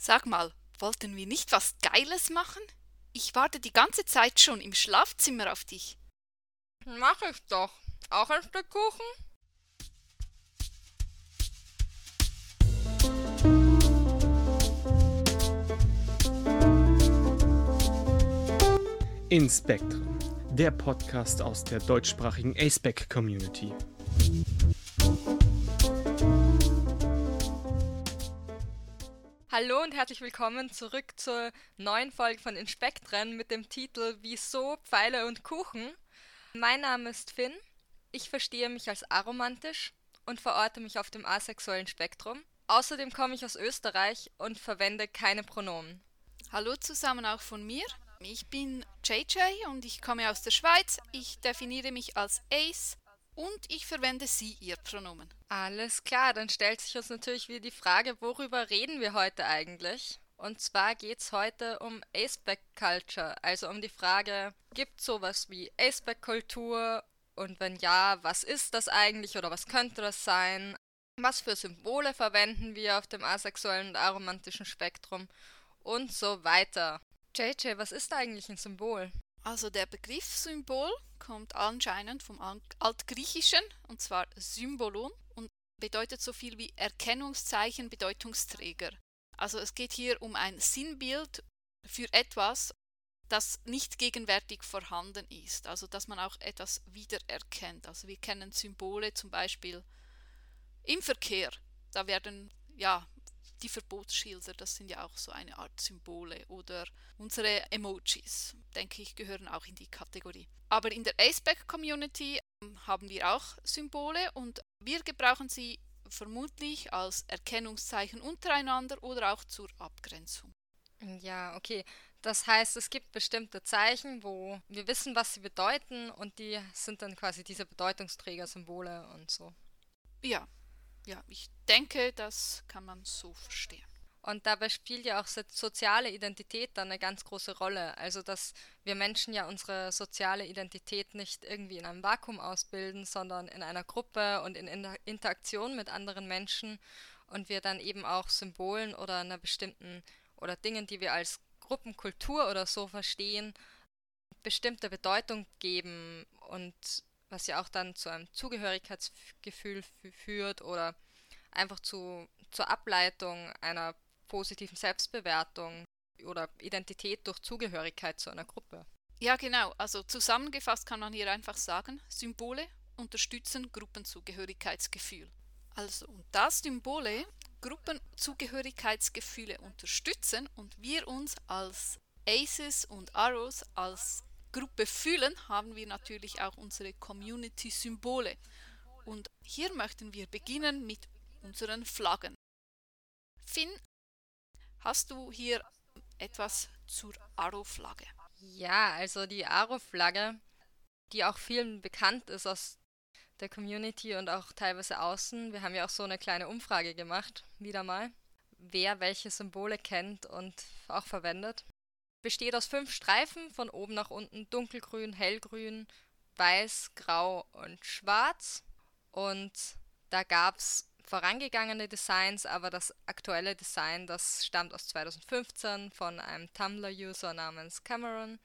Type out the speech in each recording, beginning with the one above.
Sag mal, wollten wir nicht was Geiles machen? Ich warte die ganze Zeit schon im Schlafzimmer auf dich. Mach ich doch. Auch ein Stück Kuchen? Inspektrum, der Podcast aus der deutschsprachigen ASPEC Community. Hallo und herzlich willkommen zurück zur neuen Folge von Inspektren mit dem Titel Wieso Pfeile und Kuchen. Mein Name ist Finn. Ich verstehe mich als aromantisch und verorte mich auf dem asexuellen Spektrum. Außerdem komme ich aus Österreich und verwende keine Pronomen. Hallo zusammen auch von mir. Ich bin JJ und ich komme aus der Schweiz. Ich definiere mich als Ace und ich verwende sie, ihr Pronomen. Alles klar, dann stellt sich uns natürlich wieder die Frage, worüber reden wir heute eigentlich? Und zwar geht es heute um Aceback Culture, also um die Frage, gibt es sowas wie Aceback Kultur? Und wenn ja, was ist das eigentlich oder was könnte das sein? Was für Symbole verwenden wir auf dem asexuellen und aromantischen Spektrum? Und so weiter. JJ, was ist eigentlich ein Symbol? Also der Begriff Symbol kommt anscheinend vom Altgriechischen und zwar Symbolon und bedeutet so viel wie Erkennungszeichen, Bedeutungsträger. Also es geht hier um ein Sinnbild für etwas, das nicht gegenwärtig vorhanden ist, also dass man auch etwas wiedererkennt. Also wir kennen Symbole zum Beispiel im Verkehr. Da werden ja die Verbotsschilder, das sind ja auch so eine Art Symbole oder unsere Emojis, denke ich, gehören auch in die Kategorie. Aber in der Aceback-Community ähm, haben wir auch Symbole und wir gebrauchen sie vermutlich als Erkennungszeichen untereinander oder auch zur Abgrenzung. Ja, okay. Das heißt, es gibt bestimmte Zeichen, wo wir wissen, was sie bedeuten und die sind dann quasi diese Bedeutungsträger-Symbole und so. Ja, ja, ich denke, das kann man so verstehen. Und dabei spielt ja auch soziale Identität dann eine ganz große Rolle. Also, dass wir Menschen ja unsere soziale Identität nicht irgendwie in einem Vakuum ausbilden, sondern in einer Gruppe und in Interaktion mit anderen Menschen und wir dann eben auch Symbolen oder einer bestimmten oder Dingen, die wir als Gruppenkultur oder so verstehen, bestimmte Bedeutung geben und was ja auch dann zu einem Zugehörigkeitsgefühl führt oder einfach zu, zur Ableitung einer positiven Selbstbewertung oder Identität durch Zugehörigkeit zu einer Gruppe. Ja, genau. Also zusammengefasst kann man hier einfach sagen, Symbole unterstützen Gruppenzugehörigkeitsgefühl. Also, und da Symbole Gruppenzugehörigkeitsgefühle unterstützen und wir uns als Aces und Arrows als Gruppe fühlen, haben wir natürlich auch unsere Community-Symbole. Und hier möchten wir beginnen mit unseren Flaggen. Finn, hast du hier etwas zur Aro-Flagge? Ja, also die Aro-Flagge, die auch vielen bekannt ist aus der Community und auch teilweise außen. Wir haben ja auch so eine kleine Umfrage gemacht, wieder mal, wer welche Symbole kennt und auch verwendet besteht aus fünf Streifen von oben nach unten, dunkelgrün, hellgrün, weiß, grau und schwarz. Und da gab es vorangegangene Designs, aber das aktuelle Design, das stammt aus 2015 von einem Tumblr-User namens Cameron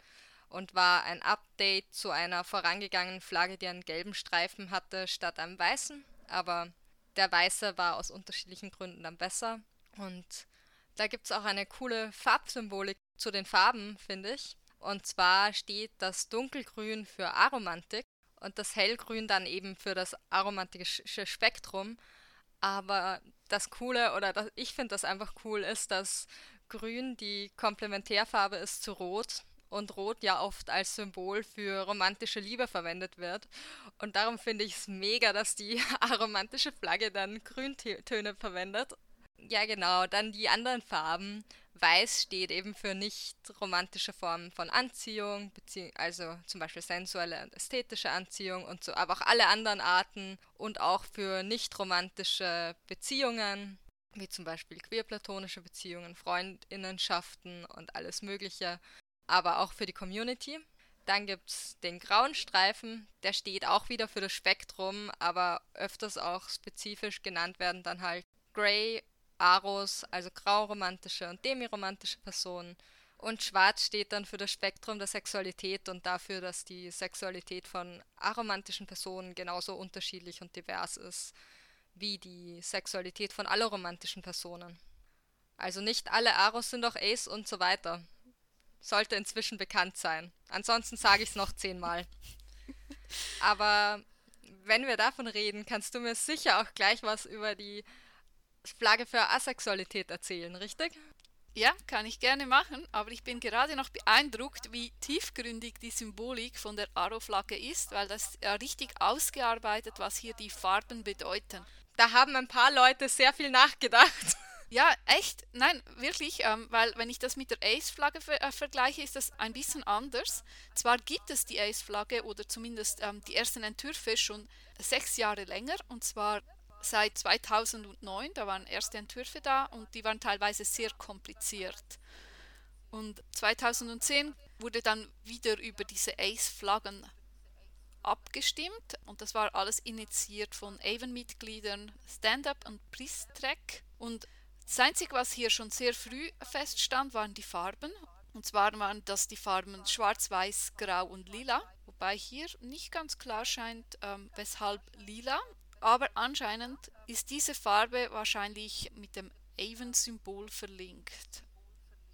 und war ein Update zu einer vorangegangenen Flagge, die einen gelben Streifen hatte statt einem weißen. Aber der weiße war aus unterschiedlichen Gründen dann besser. Und da gibt es auch eine coole Farbsymbolik zu den Farben, finde ich. Und zwar steht das Dunkelgrün für Aromantik und das Hellgrün dann eben für das aromantische Spektrum. Aber das Coole, oder das, ich finde das einfach cool, ist, dass Grün die Komplementärfarbe ist zu Rot und Rot ja oft als Symbol für romantische Liebe verwendet wird. Und darum finde ich es mega, dass die aromantische Flagge dann Grüntöne verwendet ja, genau. Dann die anderen Farben. Weiß steht eben für nicht romantische Formen von Anziehung, also zum Beispiel sensuelle und ästhetische Anziehung und so, aber auch alle anderen Arten und auch für nicht romantische Beziehungen, wie zum Beispiel queerplatonische Beziehungen, Freundinnenschaften und alles Mögliche, aber auch für die Community. Dann gibt es den grauen Streifen, der steht auch wieder für das Spektrum, aber öfters auch spezifisch genannt werden dann halt Grey Aros, also grauromantische und demiromantische Personen. Und schwarz steht dann für das Spektrum der Sexualität und dafür, dass die Sexualität von aromantischen Personen genauso unterschiedlich und divers ist wie die Sexualität von alloromantischen Personen. Also nicht alle Aros sind auch Ace und so weiter. Sollte inzwischen bekannt sein. Ansonsten sage ich es noch zehnmal. Aber wenn wir davon reden, kannst du mir sicher auch gleich was über die Flagge für Asexualität erzählen, richtig? Ja, kann ich gerne machen, aber ich bin gerade noch beeindruckt, wie tiefgründig die Symbolik von der Aro-Flagge ist, weil das ja richtig ausgearbeitet, was hier die Farben bedeuten. Da haben ein paar Leute sehr viel nachgedacht. Ja, echt? Nein, wirklich, ähm, weil wenn ich das mit der Ace-Flagge ver äh, vergleiche, ist das ein bisschen anders. Zwar gibt es die Ace-Flagge oder zumindest ähm, die ersten Entwürfe schon sechs Jahre länger, und zwar seit 2009, da waren erste Entwürfe da und die waren teilweise sehr kompliziert. Und 2010 wurde dann wieder über diese Ace-Flaggen abgestimmt und das war alles initiiert von Avon-Mitgliedern Stand-Up und Priest-Track. Und das Einzige, was hier schon sehr früh feststand, waren die Farben. Und zwar waren das die Farben Schwarz, Weiß, Grau und Lila. Wobei hier nicht ganz klar scheint, ähm, weshalb Lila aber anscheinend ist diese Farbe wahrscheinlich mit dem Avon-Symbol verlinkt.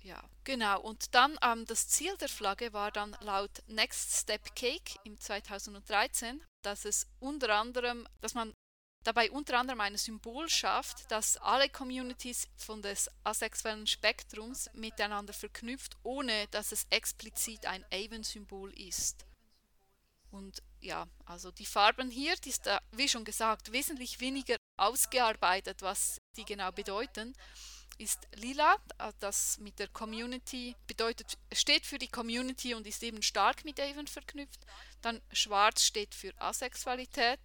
Ja, genau. Und dann ähm, das Ziel der Flagge war dann laut Next Step Cake im 2013, dass es unter anderem, dass man dabei unter anderem ein Symbol schafft, das alle Communities von des asexuellen Spektrums miteinander verknüpft, ohne dass es explizit ein Avon-Symbol ist. Und ja, also die Farben hier, die ist wie schon gesagt, wesentlich weniger ausgearbeitet, was die genau bedeuten. Ist lila, das mit der Community bedeutet, steht für die Community und ist eben stark mit Avon verknüpft. Dann schwarz steht für Asexualität,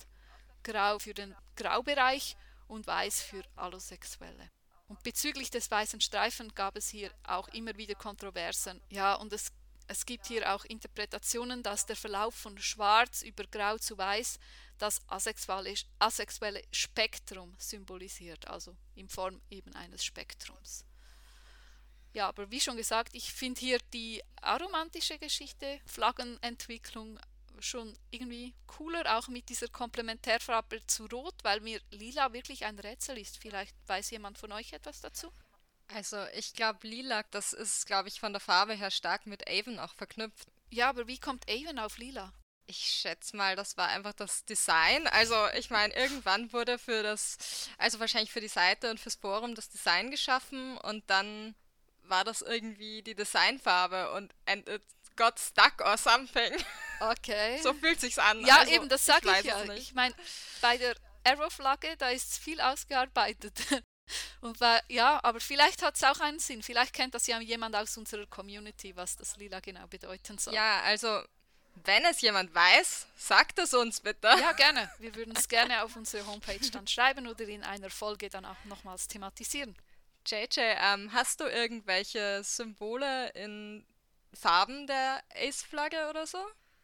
grau für den Graubereich und weiß für Allosexuelle. Und bezüglich des weißen Streifen gab es hier auch immer wieder Kontroversen. Ja, und es es gibt hier auch Interpretationen, dass der Verlauf von Schwarz über Grau zu Weiß das asexuelle, asexuelle Spektrum symbolisiert, also in Form eben eines Spektrums. Ja, aber wie schon gesagt, ich finde hier die aromantische Geschichte, Flaggenentwicklung schon irgendwie cooler, auch mit dieser Komplementärfarbe zu Rot, weil mir lila wirklich ein Rätsel ist. Vielleicht weiß jemand von euch etwas dazu? Also ich glaube, Lilac, das ist, glaube ich, von der Farbe her stark mit Avon auch verknüpft. Ja, aber wie kommt Avon auf Lila? Ich schätze mal, das war einfach das Design. Also ich meine, irgendwann wurde für das, also wahrscheinlich für die Seite und fürs Forum das Design geschaffen und dann war das irgendwie die Designfarbe und and it got stuck or something. Okay. so fühlt sich's an. Ja, also, eben, das sage ich, ich ja. Ich meine, bei der Arrow-Flagge, da ist viel ausgearbeitet. Und war, ja, aber vielleicht hat es auch einen Sinn. Vielleicht kennt das ja jemand aus unserer Community, was das Lila genau bedeuten soll. Ja, also wenn es jemand weiß, sagt es uns bitte. Ja, gerne. Wir würden es gerne auf unsere Homepage dann schreiben oder in einer Folge dann auch nochmals thematisieren. JJ, ähm, hast du irgendwelche Symbole in Farben der Ace-Flagge oder so?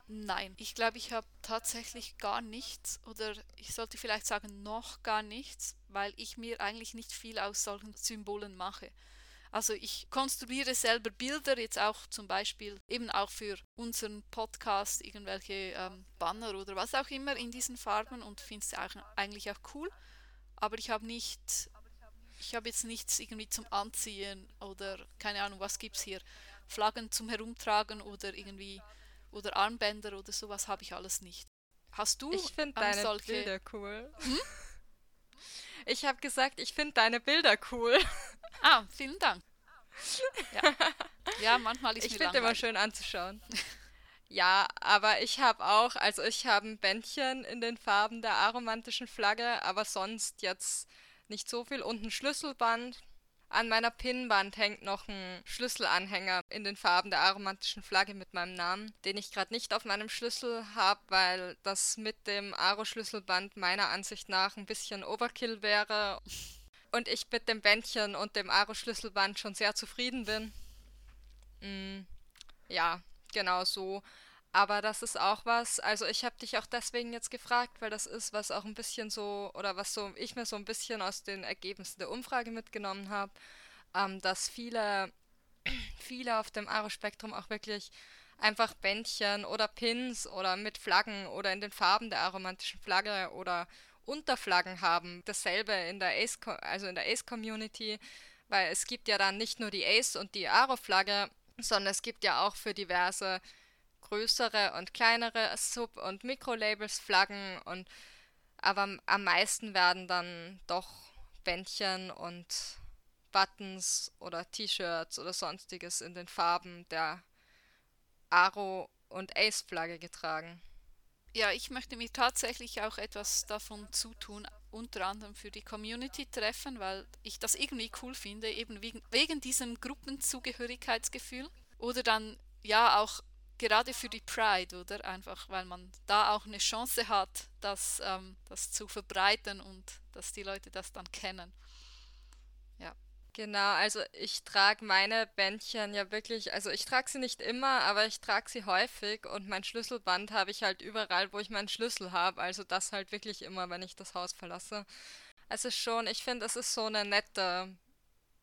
Nein, ich glaube, ich habe tatsächlich gar nichts oder ich sollte vielleicht sagen noch gar nichts, weil ich mir eigentlich nicht viel aus solchen Symbolen mache. Also ich konstruiere selber Bilder, jetzt auch zum Beispiel eben auch für unseren Podcast, irgendwelche ähm, Banner oder was auch immer in diesen Farben und finde es eigentlich auch cool. Aber ich habe nicht, ich habe jetzt nichts irgendwie zum Anziehen oder keine Ahnung, was gibt es hier, Flaggen zum Herumtragen oder irgendwie oder Armbänder oder sowas habe ich alles nicht. Hast du Ich finde deine solche... Bilder cool. Hm? Ich habe gesagt, ich finde deine Bilder cool. Ah, vielen Dank. Ja, ja manchmal ist Ich finde immer schön anzuschauen. Ja, aber ich habe auch, also ich habe ein Bändchen in den Farben der aromantischen Flagge, aber sonst jetzt nicht so viel und ein Schlüsselband an meiner Pinnwand hängt noch ein Schlüsselanhänger in den Farben der aromantischen Flagge mit meinem Namen, den ich gerade nicht auf meinem Schlüssel habe, weil das mit dem Aro-Schlüsselband meiner Ansicht nach ein bisschen Overkill wäre. Und ich mit dem Bändchen und dem Aro-Schlüsselband schon sehr zufrieden bin. Mm, ja, genau so. Aber das ist auch was, also ich habe dich auch deswegen jetzt gefragt, weil das ist, was auch ein bisschen so, oder was so ich mir so ein bisschen aus den Ergebnissen der Umfrage mitgenommen habe, ähm, dass viele, viele auf dem Aro-Spektrum auch wirklich einfach Bändchen oder Pins oder mit Flaggen oder in den Farben der aromantischen Flagge oder Unterflaggen haben. Dasselbe in der Ace, also in der Ace-Community, weil es gibt ja dann nicht nur die Ace und die Aro-Flagge, sondern es gibt ja auch für diverse größere und kleinere Sub- und Mikrolabels Flaggen und aber am meisten werden dann doch Bändchen und Buttons oder T-Shirts oder sonstiges in den Farben der Aro und Ace Flagge getragen. Ja, ich möchte mir tatsächlich auch etwas davon zutun, unter anderem für die Community-Treffen, weil ich das irgendwie cool finde, eben wegen, wegen diesem Gruppenzugehörigkeitsgefühl. Oder dann ja auch gerade für die Pride, oder? Einfach, weil man da auch eine Chance hat, das, ähm, das zu verbreiten und dass die Leute das dann kennen. Ja. Genau, also ich trage meine Bändchen ja wirklich, also ich trage sie nicht immer, aber ich trage sie häufig und mein Schlüsselband habe ich halt überall, wo ich meinen Schlüssel habe, also das halt wirklich immer, wenn ich das Haus verlasse. Also schon, ich finde, es ist so eine nette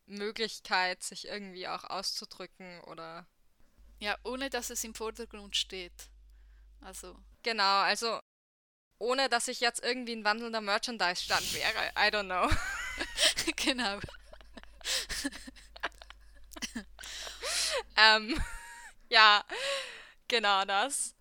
Möglichkeit, sich irgendwie auch auszudrücken oder ja, ohne dass es im Vordergrund steht. Also. Genau, also ohne dass ich jetzt irgendwie ein wandelnder Merchandise-Stand wäre. I don't know. genau. ähm, ja, genau das.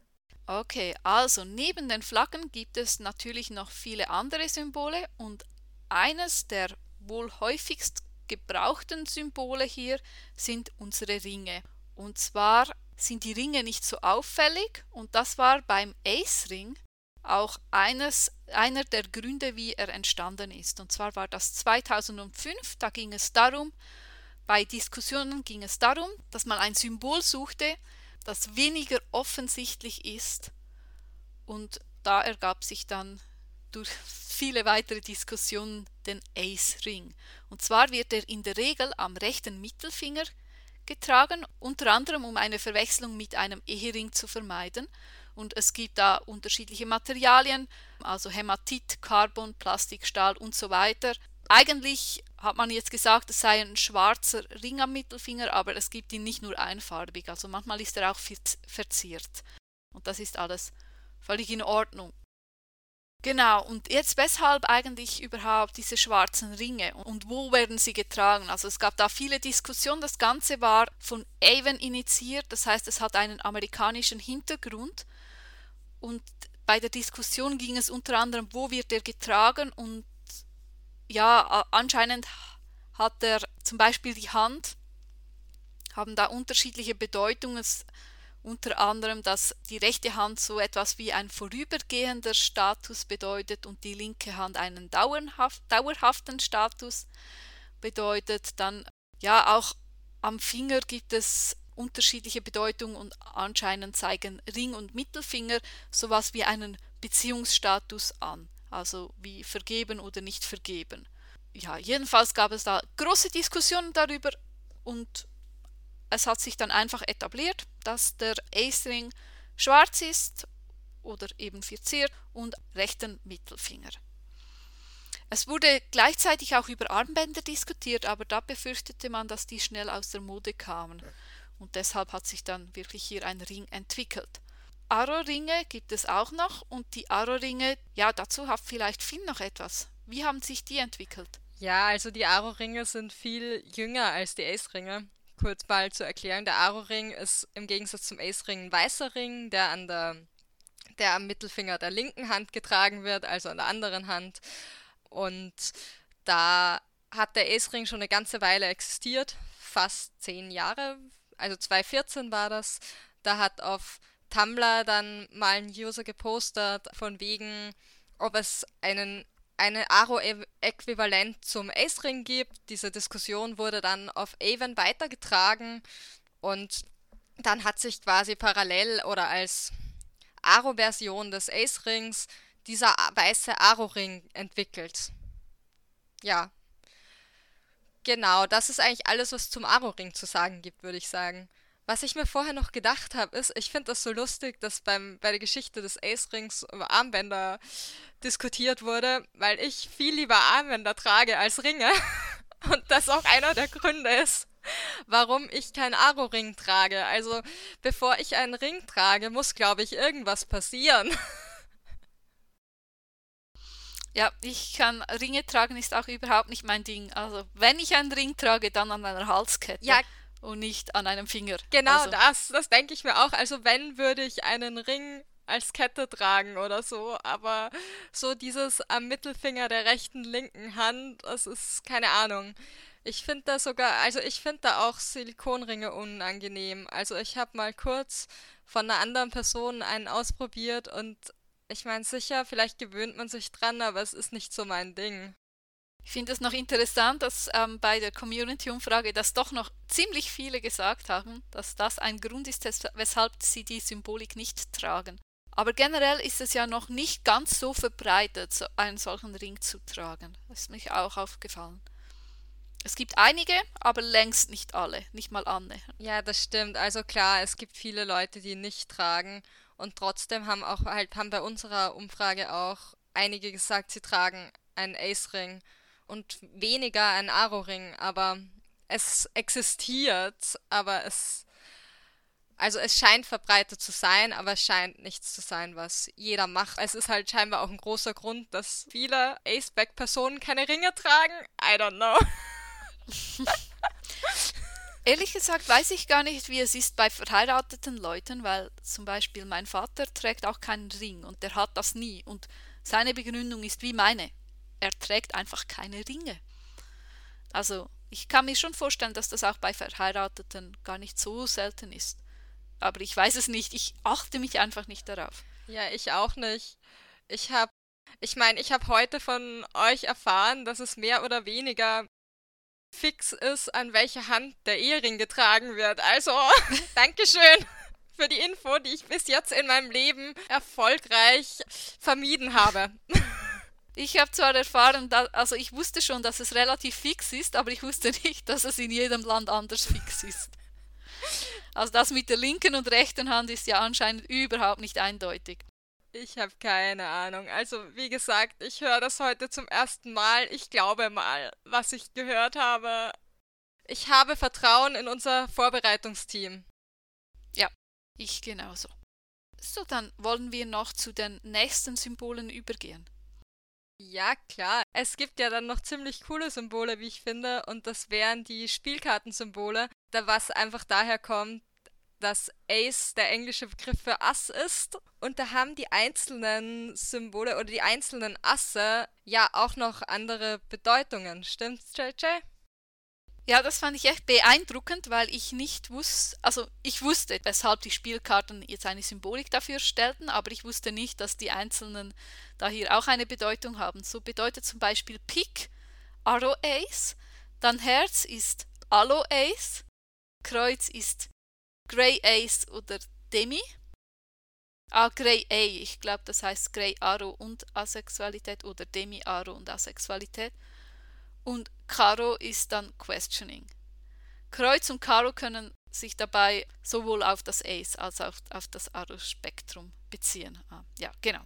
Okay, also neben den Flaggen gibt es natürlich noch viele andere Symbole und eines der wohl häufigst gebrauchten Symbole hier sind unsere Ringe. Und zwar sind die Ringe nicht so auffällig und das war beim Ace-Ring auch eines, einer der Gründe, wie er entstanden ist. Und zwar war das 2005, da ging es darum, bei Diskussionen ging es darum, dass man ein Symbol suchte, das weniger offensichtlich ist. Und da ergab sich dann durch viele weitere Diskussionen den Ace-Ring. Und zwar wird er in der Regel am rechten Mittelfinger getragen, unter anderem um eine Verwechslung mit einem Ehering zu vermeiden. Und es gibt da unterschiedliche Materialien, also Hämatit, Carbon, Plastik, Stahl und so weiter. Eigentlich hat man jetzt gesagt, es sei ein schwarzer Ring am Mittelfinger, aber es gibt ihn nicht nur einfarbig, also manchmal ist er auch verziert. Und das ist alles völlig in Ordnung. Genau, und jetzt weshalb eigentlich überhaupt diese schwarzen Ringe und wo werden sie getragen? Also es gab da viele Diskussionen, das Ganze war von Avon initiiert, das heißt es hat einen amerikanischen Hintergrund und bei der Diskussion ging es unter anderem, wo wird er getragen und ja, anscheinend hat er zum Beispiel die Hand, haben da unterschiedliche Bedeutungen. Unter anderem, dass die rechte Hand so etwas wie ein vorübergehender Status bedeutet und die linke Hand einen dauerhaft, dauerhaften Status bedeutet. Dann ja auch am Finger gibt es unterschiedliche Bedeutungen und anscheinend zeigen Ring und Mittelfinger sowas wie einen Beziehungsstatus an, also wie vergeben oder nicht vergeben. Ja, jedenfalls gab es da große Diskussionen darüber und es hat sich dann einfach etabliert, dass der Ace-Ring schwarz ist oder eben verziert und rechten Mittelfinger. Es wurde gleichzeitig auch über Armbänder diskutiert, aber da befürchtete man, dass die schnell aus der Mode kamen. Und deshalb hat sich dann wirklich hier ein Ring entwickelt. Aro-Ringe gibt es auch noch und die Aro-Ringe, ja, dazu hat vielleicht Finn noch etwas. Wie haben sich die entwickelt? Ja, also die Aro-Ringe sind viel jünger als die Ace-Ringe kurz mal zu erklären, der Aro-Ring ist im Gegensatz zum Ace-Ring ein weißer Ring, der an der der am Mittelfinger der linken Hand getragen wird, also an der anderen Hand. Und da hat der Ace-Ring schon eine ganze Weile existiert, fast zehn Jahre, also 2014 war das. Da hat auf Tumblr dann mal ein User gepostet, von wegen, ob es einen eine Aro-Äquivalent zum Ace-Ring gibt. Diese Diskussion wurde dann auf Avon weitergetragen und dann hat sich quasi parallel oder als Aro-Version des Ace-Rings dieser weiße Aro-Ring entwickelt. Ja. Genau, das ist eigentlich alles, was zum Aro-Ring zu sagen gibt, würde ich sagen. Was ich mir vorher noch gedacht habe, ist, ich finde das so lustig, dass beim, bei der Geschichte des Ace-Rings über Armbänder diskutiert wurde, weil ich viel lieber Armbänder trage als Ringe. Und das auch einer der Gründe ist, warum ich keinen Aro-Ring trage. Also, bevor ich einen Ring trage, muss, glaube ich, irgendwas passieren. Ja, ich kann Ringe tragen ist auch überhaupt nicht mein Ding. Also, wenn ich einen Ring trage, dann an einer Halskette. Ja, und nicht an einem Finger. Genau also. das, das denke ich mir auch. Also wenn würde ich einen Ring als Kette tragen oder so, aber so dieses am Mittelfinger der rechten linken Hand, das ist keine Ahnung. Ich finde da sogar, also ich finde da auch Silikonringe unangenehm. Also ich habe mal kurz von einer anderen Person einen ausprobiert und ich meine sicher, vielleicht gewöhnt man sich dran, aber es ist nicht so mein Ding. Ich finde es noch interessant, dass ähm, bei der Community-Umfrage, dass doch noch ziemlich viele gesagt haben, dass das ein Grund ist, weshalb sie die Symbolik nicht tragen. Aber generell ist es ja noch nicht ganz so verbreitet, einen solchen Ring zu tragen. Das ist mir auch aufgefallen. Es gibt einige, aber längst nicht alle, nicht mal Anne. Ja, das stimmt. Also klar, es gibt viele Leute, die nicht tragen und trotzdem haben auch halt haben bei unserer Umfrage auch einige gesagt, sie tragen einen Ace-Ring und weniger ein Aro-Ring, aber es existiert, aber es also es scheint verbreitet zu sein, aber es scheint nichts zu sein, was jeder macht. Es ist halt scheinbar auch ein großer Grund, dass viele Aceback-Personen keine Ringe tragen. I don't know. Ehrlich gesagt weiß ich gar nicht, wie es ist bei verheirateten Leuten, weil zum Beispiel mein Vater trägt auch keinen Ring und der hat das nie. Und seine Begründung ist wie meine er trägt einfach keine Ringe. Also ich kann mir schon vorstellen, dass das auch bei Verheirateten gar nicht so selten ist. Aber ich weiß es nicht, ich achte mich einfach nicht darauf. Ja, ich auch nicht. Ich habe, ich meine, ich habe heute von euch erfahren, dass es mehr oder weniger fix ist, an welche Hand der Ehering getragen wird. Also, Dankeschön für die Info, die ich bis jetzt in meinem Leben erfolgreich vermieden habe. Ich habe zwar erfahren, dass, also ich wusste schon, dass es relativ fix ist, aber ich wusste nicht, dass es in jedem Land anders fix ist. Also das mit der linken und rechten Hand ist ja anscheinend überhaupt nicht eindeutig. Ich habe keine Ahnung. Also wie gesagt, ich höre das heute zum ersten Mal. Ich glaube mal, was ich gehört habe. Ich habe Vertrauen in unser Vorbereitungsteam. Ja, ich genauso. So, dann wollen wir noch zu den nächsten Symbolen übergehen. Ja, klar. Es gibt ja dann noch ziemlich coole Symbole, wie ich finde, und das wären die Spielkartensymbole, da was einfach daher kommt, dass Ace der englische Begriff für Ass ist. Und da haben die einzelnen Symbole oder die einzelnen Asse ja auch noch andere Bedeutungen. Stimmt's, JJ? Ja, das fand ich echt beeindruckend, weil ich nicht wusste, also ich wusste, weshalb die Spielkarten jetzt eine Symbolik dafür stellten, aber ich wusste nicht, dass die einzelnen da hier auch eine Bedeutung haben. So bedeutet zum Beispiel Pik Arrow Ace, dann Herz ist Allo Ace, Kreuz ist Grey Ace oder Demi. Ah, Grey A, ich glaube, das heißt Grey Arrow und Asexualität oder Demi Arrow und Asexualität. Und Karo ist dann Questioning. Kreuz und Karo können sich dabei sowohl auf das Ace als auch auf das Aro-Spektrum beziehen. Ah, ja, genau.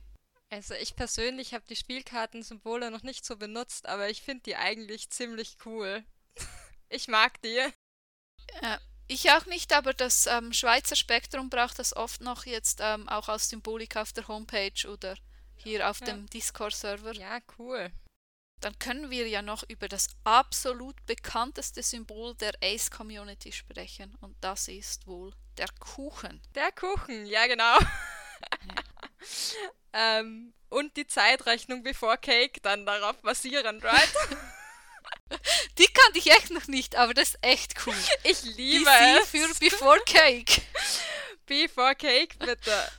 Also ich persönlich habe die Spielkartensymbole noch nicht so benutzt, aber ich finde die eigentlich ziemlich cool. ich mag die. Äh, ich auch nicht, aber das ähm, Schweizer Spektrum braucht das oft noch jetzt ähm, auch als Symbolik auf der Homepage oder hier auf ja. dem Discord-Server. Ja, cool dann können wir ja noch über das absolut bekannteste Symbol der Ace-Community sprechen. Und das ist wohl der Kuchen. Der Kuchen, ja genau. ähm, und die Zeitrechnung before Cake dann darauf basierend, right? Die kannte ich echt noch nicht, aber das ist echt cool. Ich liebe BC es. für Before Cake. Before Cake, bitte.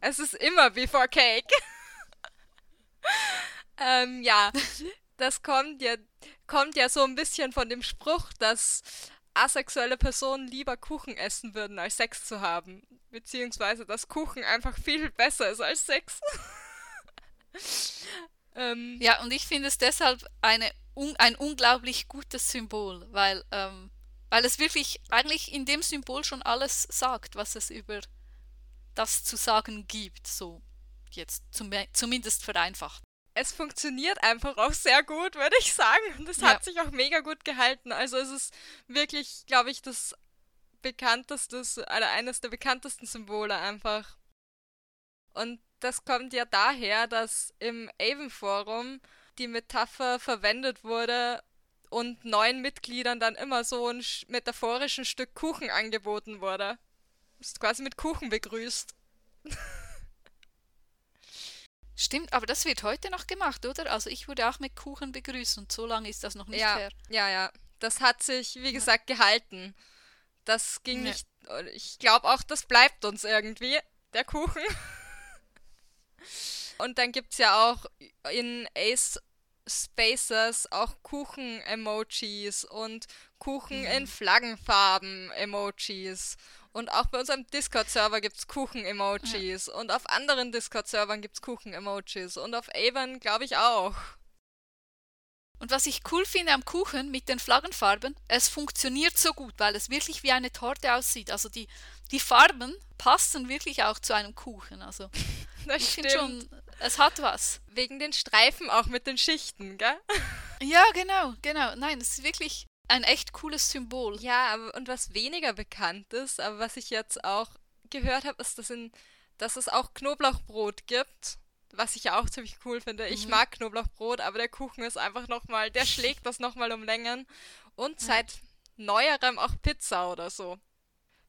Es ist immer Before Cake. Ähm, ja, das kommt ja, kommt ja so ein bisschen von dem Spruch, dass asexuelle Personen lieber Kuchen essen würden, als Sex zu haben. Beziehungsweise, dass Kuchen einfach viel besser ist als Sex. ähm, ja, und ich finde es deshalb eine, un, ein unglaublich gutes Symbol, weil ähm, Weil es wirklich eigentlich in dem Symbol schon alles sagt, was es über das zu sagen gibt, so jetzt zum, zumindest vereinfacht. Es funktioniert einfach auch sehr gut, würde ich sagen. Und es ja. hat sich auch mega gut gehalten. Also es ist wirklich, glaube ich, das bekannteste, oder eines der bekanntesten Symbole einfach. Und das kommt ja daher, dass im Avon Forum die Metapher verwendet wurde und neuen Mitgliedern dann immer so ein metaphorischen Stück Kuchen angeboten wurde. Ist quasi mit Kuchen begrüßt. Stimmt, aber das wird heute noch gemacht, oder? Also ich wurde auch mit Kuchen begrüßt und so lange ist das noch nicht ja, her. Ja, ja. Das hat sich, wie gesagt, gehalten. Das ging ja. nicht. Ich glaube auch, das bleibt uns irgendwie, der Kuchen. und dann gibt es ja auch in Ace Spaces auch Kuchen-Emojis und Kuchen mhm. in Flaggenfarben-Emojis. Und auch bei unserem Discord-Server gibt es Kuchen-Emojis. Ja. Und auf anderen Discord-Servern gibt es Kuchen-Emojis. Und auf Avon glaube ich auch. Und was ich cool finde am Kuchen mit den Flaggenfarben, es funktioniert so gut, weil es wirklich wie eine Torte aussieht. Also die, die Farben passen wirklich auch zu einem Kuchen. Also das ich finde schon, es hat was. Wegen den Streifen auch mit den Schichten, gell? Ja, genau, genau. Nein, es ist wirklich ein echt cooles Symbol. Ja, aber und was weniger bekannt ist, aber was ich jetzt auch gehört habe, ist, dass, in, dass es auch Knoblauchbrot gibt. Was ich ja auch ziemlich cool finde. Mhm. Ich mag Knoblauchbrot, aber der Kuchen ist einfach nochmal, der schlägt das nochmal um Längen. Und seit mhm. neuerem auch Pizza oder so.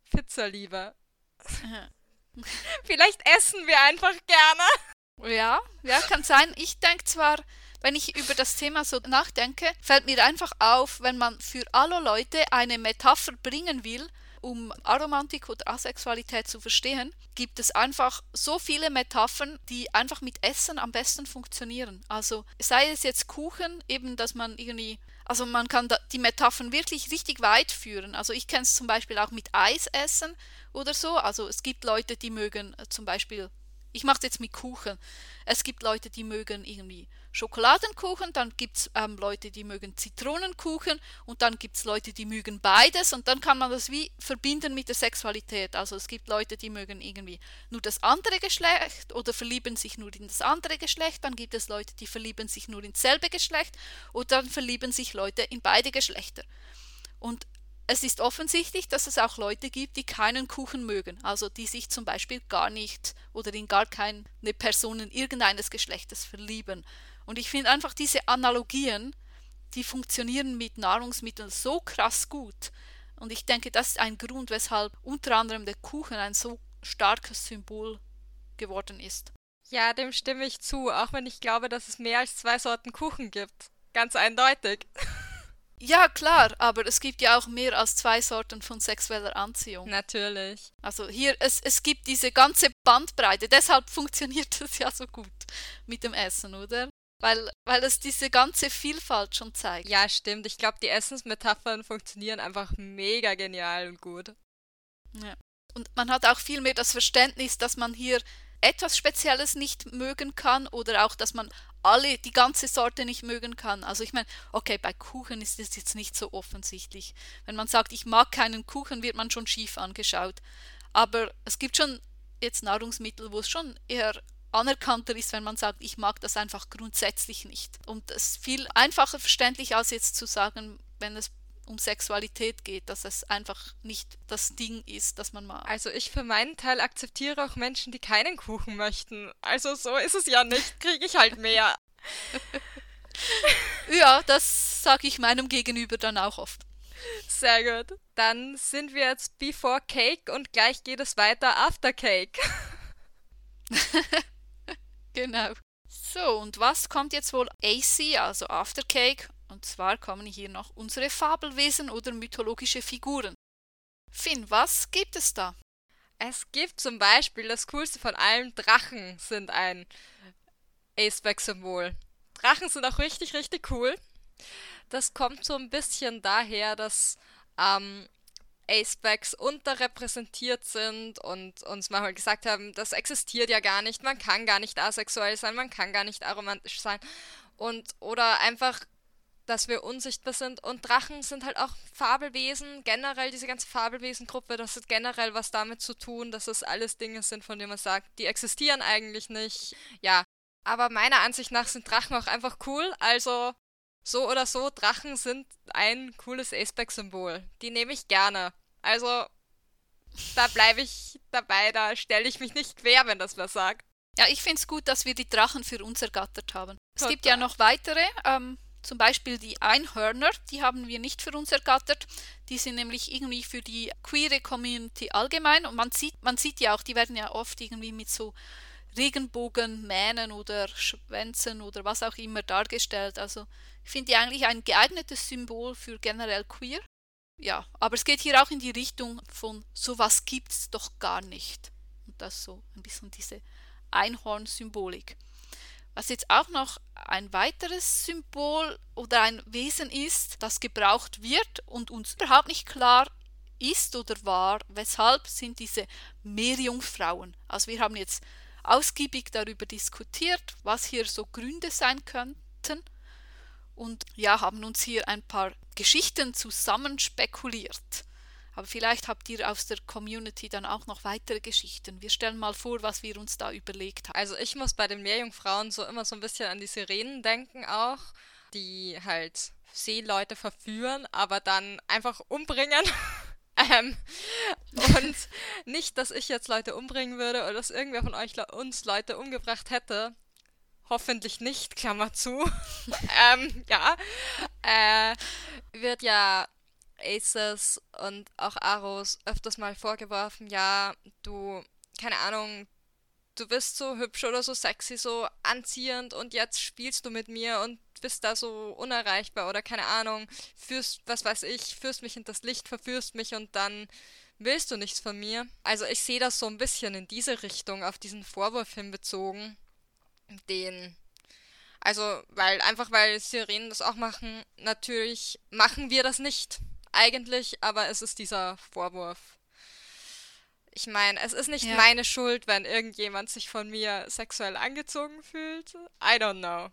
Pizza lieber. Vielleicht essen wir einfach gerne. Ja, ja, kann sein. Ich denke zwar, wenn ich über das Thema so nachdenke, fällt mir einfach auf, wenn man für alle Leute eine Metapher bringen will, um Aromantik oder Asexualität zu verstehen, gibt es einfach so viele Metaphern, die einfach mit Essen am besten funktionieren. Also sei es jetzt Kuchen, eben, dass man irgendwie, also man kann die Metaphern wirklich richtig weit führen. Also ich kenne es zum Beispiel auch mit Eis essen oder so. Also es gibt Leute, die mögen äh, zum Beispiel, ich mache es jetzt mit Kuchen. Es gibt Leute, die mögen irgendwie Schokoladenkuchen, dann gibt es ähm, Leute, die mögen Zitronenkuchen und dann gibt es Leute, die mögen beides und dann kann man das wie verbinden mit der Sexualität. Also es gibt Leute, die mögen irgendwie nur das andere Geschlecht oder verlieben sich nur in das andere Geschlecht, dann gibt es Leute, die verlieben sich nur ins selbe Geschlecht und dann verlieben sich Leute in beide Geschlechter. Und es ist offensichtlich, dass es auch Leute gibt, die keinen Kuchen mögen, also die sich zum Beispiel gar nicht oder in gar keine Personen irgendeines Geschlechtes verlieben. Und ich finde einfach diese Analogien, die funktionieren mit Nahrungsmitteln so krass gut. Und ich denke, das ist ein Grund, weshalb unter anderem der Kuchen ein so starkes Symbol geworden ist. Ja, dem stimme ich zu, auch wenn ich glaube, dass es mehr als zwei Sorten Kuchen gibt. Ganz eindeutig. Ja, klar, aber es gibt ja auch mehr als zwei Sorten von sexueller Anziehung. Natürlich. Also hier, es, es gibt diese ganze Bandbreite, deshalb funktioniert es ja so gut mit dem Essen, oder? Weil, weil es diese ganze Vielfalt schon zeigt. Ja, stimmt. Ich glaube, die Essensmetaphern funktionieren einfach mega genial und gut. Ja. Und man hat auch viel mehr das Verständnis, dass man hier etwas Spezielles nicht mögen kann oder auch, dass man alle die ganze Sorte nicht mögen kann. Also ich meine, okay, bei Kuchen ist es jetzt nicht so offensichtlich. Wenn man sagt, ich mag keinen Kuchen, wird man schon schief angeschaut. Aber es gibt schon jetzt Nahrungsmittel, wo es schon eher anerkannter ist, wenn man sagt, ich mag das einfach grundsätzlich nicht. Und es ist viel einfacher verständlich, als jetzt zu sagen, wenn es um Sexualität geht, dass es einfach nicht das Ding ist, das man mag. Also ich für meinen Teil akzeptiere auch Menschen, die keinen Kuchen möchten. Also so ist es ja nicht, kriege ich halt mehr. ja, das sage ich meinem Gegenüber dann auch oft. Sehr gut. Dann sind wir jetzt before cake und gleich geht es weiter after cake. genau. So, und was kommt jetzt wohl AC, also after cake und zwar kommen hier noch unsere Fabelwesen oder mythologische Figuren. Finn, was gibt es da? Es gibt zum Beispiel das coolste von allen Drachen sind ein Aceback-Symbol. Drachen sind auch richtig, richtig cool. Das kommt so ein bisschen daher, dass ähm, Acebacks unterrepräsentiert sind und uns manchmal gesagt haben, das existiert ja gar nicht, man kann gar nicht asexuell sein, man kann gar nicht aromantisch sein und oder einfach dass wir unsichtbar sind. Und Drachen sind halt auch Fabelwesen. Generell diese ganze Fabelwesengruppe, das hat generell was damit zu tun, dass es alles Dinge sind, von denen man sagt, die existieren eigentlich nicht. Ja, aber meiner Ansicht nach sind Drachen auch einfach cool. Also so oder so, Drachen sind ein cooles Aceback-Symbol. Die nehme ich gerne. Also da bleibe ich dabei, da stelle ich mich nicht quer, wenn das was sagt. Ja, ich finde es gut, dass wir die Drachen für uns ergattert haben. Total. Es gibt ja noch weitere, ähm, zum Beispiel die Einhörner, die haben wir nicht für uns ergattert. Die sind nämlich irgendwie für die queere Community allgemein und man sieht, man sieht ja auch, die werden ja oft irgendwie mit so Regenbogenmähnen oder Schwänzen oder was auch immer dargestellt. Also finde die eigentlich ein geeignetes Symbol für generell queer. Ja, aber es geht hier auch in die Richtung von sowas gibt's doch gar nicht. Und das so ein bisschen diese Einhorn-Symbolik. Was jetzt auch noch ein weiteres Symbol oder ein Wesen ist, das gebraucht wird und uns überhaupt nicht klar ist oder war, weshalb sind diese Meerjungfrauen. Also wir haben jetzt ausgiebig darüber diskutiert, was hier so Gründe sein könnten und ja, haben uns hier ein paar Geschichten zusammenspekuliert. Aber vielleicht habt ihr aus der Community dann auch noch weitere Geschichten. Wir stellen mal vor, was wir uns da überlegt haben. Also ich muss bei den Meerjungfrauen so immer so ein bisschen an die Sirenen denken auch, die halt Seeleute verführen, aber dann einfach umbringen. ähm, und nicht, dass ich jetzt Leute umbringen würde oder dass irgendwer von euch uns Leute umgebracht hätte. Hoffentlich nicht, Klammer zu. ähm, ja. Äh, wird ja Aces und auch Aros öfters mal vorgeworfen, ja, du, keine Ahnung, du bist so hübsch oder so sexy, so anziehend und jetzt spielst du mit mir und bist da so unerreichbar oder keine Ahnung, führst, was weiß ich, führst mich in das Licht, verführst mich und dann willst du nichts von mir. Also ich sehe das so ein bisschen in diese Richtung, auf diesen Vorwurf hinbezogen, den also, weil, einfach weil Sirenen das auch machen, natürlich machen wir das nicht eigentlich, aber es ist dieser Vorwurf. Ich meine, es ist nicht ja. meine Schuld, wenn irgendjemand sich von mir sexuell angezogen fühlt. I don't know.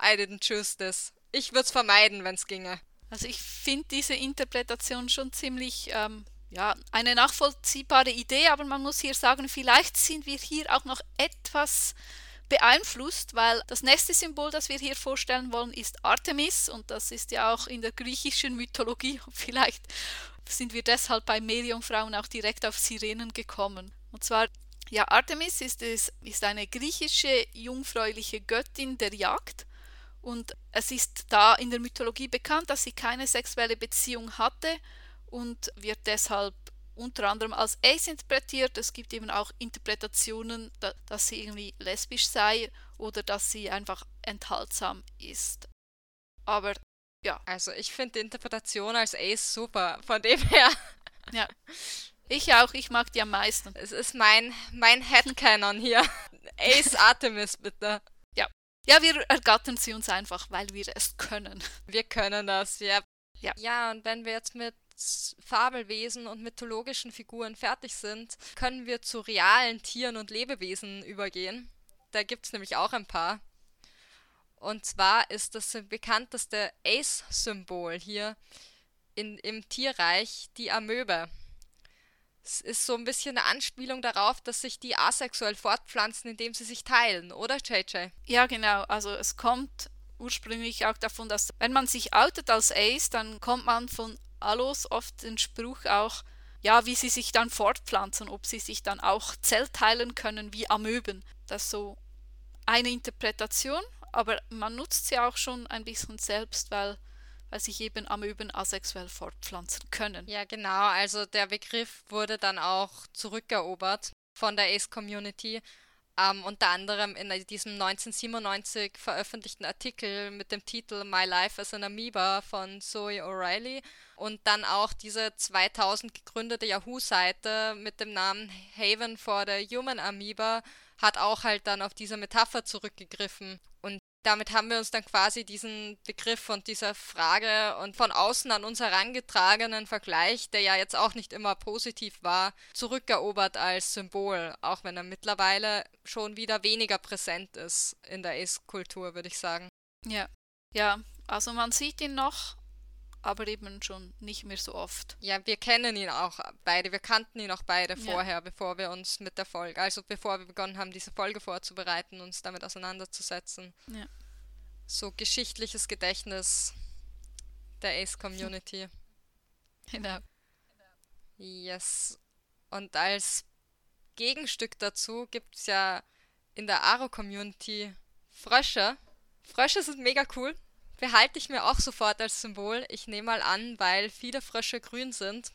I didn't choose this. Ich würde es vermeiden, wenn es ginge. Also ich finde diese Interpretation schon ziemlich, ähm, ja, eine nachvollziehbare Idee, aber man muss hier sagen, vielleicht sind wir hier auch noch etwas beeinflusst, weil das nächste Symbol, das wir hier vorstellen wollen, ist Artemis und das ist ja auch in der griechischen Mythologie. Vielleicht sind wir deshalb bei Meerjungfrauen auch direkt auf Sirenen gekommen. Und zwar, ja, Artemis ist, ist, ist eine griechische jungfräuliche Göttin der Jagd. Und es ist da in der Mythologie bekannt, dass sie keine sexuelle Beziehung hatte und wird deshalb unter anderem als Ace interpretiert. Es gibt eben auch Interpretationen, da, dass sie irgendwie lesbisch sei oder dass sie einfach enthaltsam ist. Aber ja. Also ich finde die Interpretation als Ace super, von dem her. Ja. Ich auch, ich mag die am meisten. Es ist mein, mein Headcanon hier. Ace Artemis, bitte. Ja. Ja, wir ergattern sie uns einfach, weil wir es können. Wir können das, ja. Ja. Ja, und wenn wir jetzt mit Fabelwesen und mythologischen Figuren fertig sind, können wir zu realen Tieren und Lebewesen übergehen. Da gibt es nämlich auch ein paar. Und zwar ist das bekannteste Ace-Symbol hier in, im Tierreich die Amöbe. Es ist so ein bisschen eine Anspielung darauf, dass sich die asexuell fortpflanzen, indem sie sich teilen, oder JJ? Ja, genau. Also es kommt ursprünglich auch davon, dass wenn man sich outet als Ace, dann kommt man von Alos oft den Spruch auch, ja, wie sie sich dann fortpflanzen, ob sie sich dann auch zellteilen können wie Amöben. Das ist so eine Interpretation, aber man nutzt sie auch schon ein bisschen selbst, weil, weil sich eben Amöben asexuell fortpflanzen können. Ja, genau, also der Begriff wurde dann auch zurückerobert von der Ace-Community ähm, unter anderem in diesem 1997 veröffentlichten Artikel mit dem Titel My Life as an Amoeba von Zoe O'Reilly und dann auch diese 2000 gegründete Yahoo-Seite mit dem Namen Haven for the Human Amoeba hat auch halt dann auf diese Metapher zurückgegriffen und damit haben wir uns dann quasi diesen Begriff und dieser Frage und von außen an uns herangetragenen Vergleich, der ja jetzt auch nicht immer positiv war, zurückerobert als Symbol, auch wenn er mittlerweile schon wieder weniger präsent ist in der Ace-Kultur, würde ich sagen. Ja, ja, Also man sieht ihn noch, aber eben schon nicht mehr so oft. Ja, wir kennen ihn auch beide. Wir kannten ihn auch beide vorher, ja. bevor wir uns mit der Folge, also bevor wir begonnen haben, diese Folge vorzubereiten, uns damit auseinanderzusetzen. Ja. So geschichtliches Gedächtnis der Ace-Community. genau. Yes. Und als Gegenstück dazu gibt es ja in der Aro-Community Frösche. Frösche sind mega cool behalte ich mir auch sofort als Symbol. Ich nehme mal an, weil viele Frösche grün sind.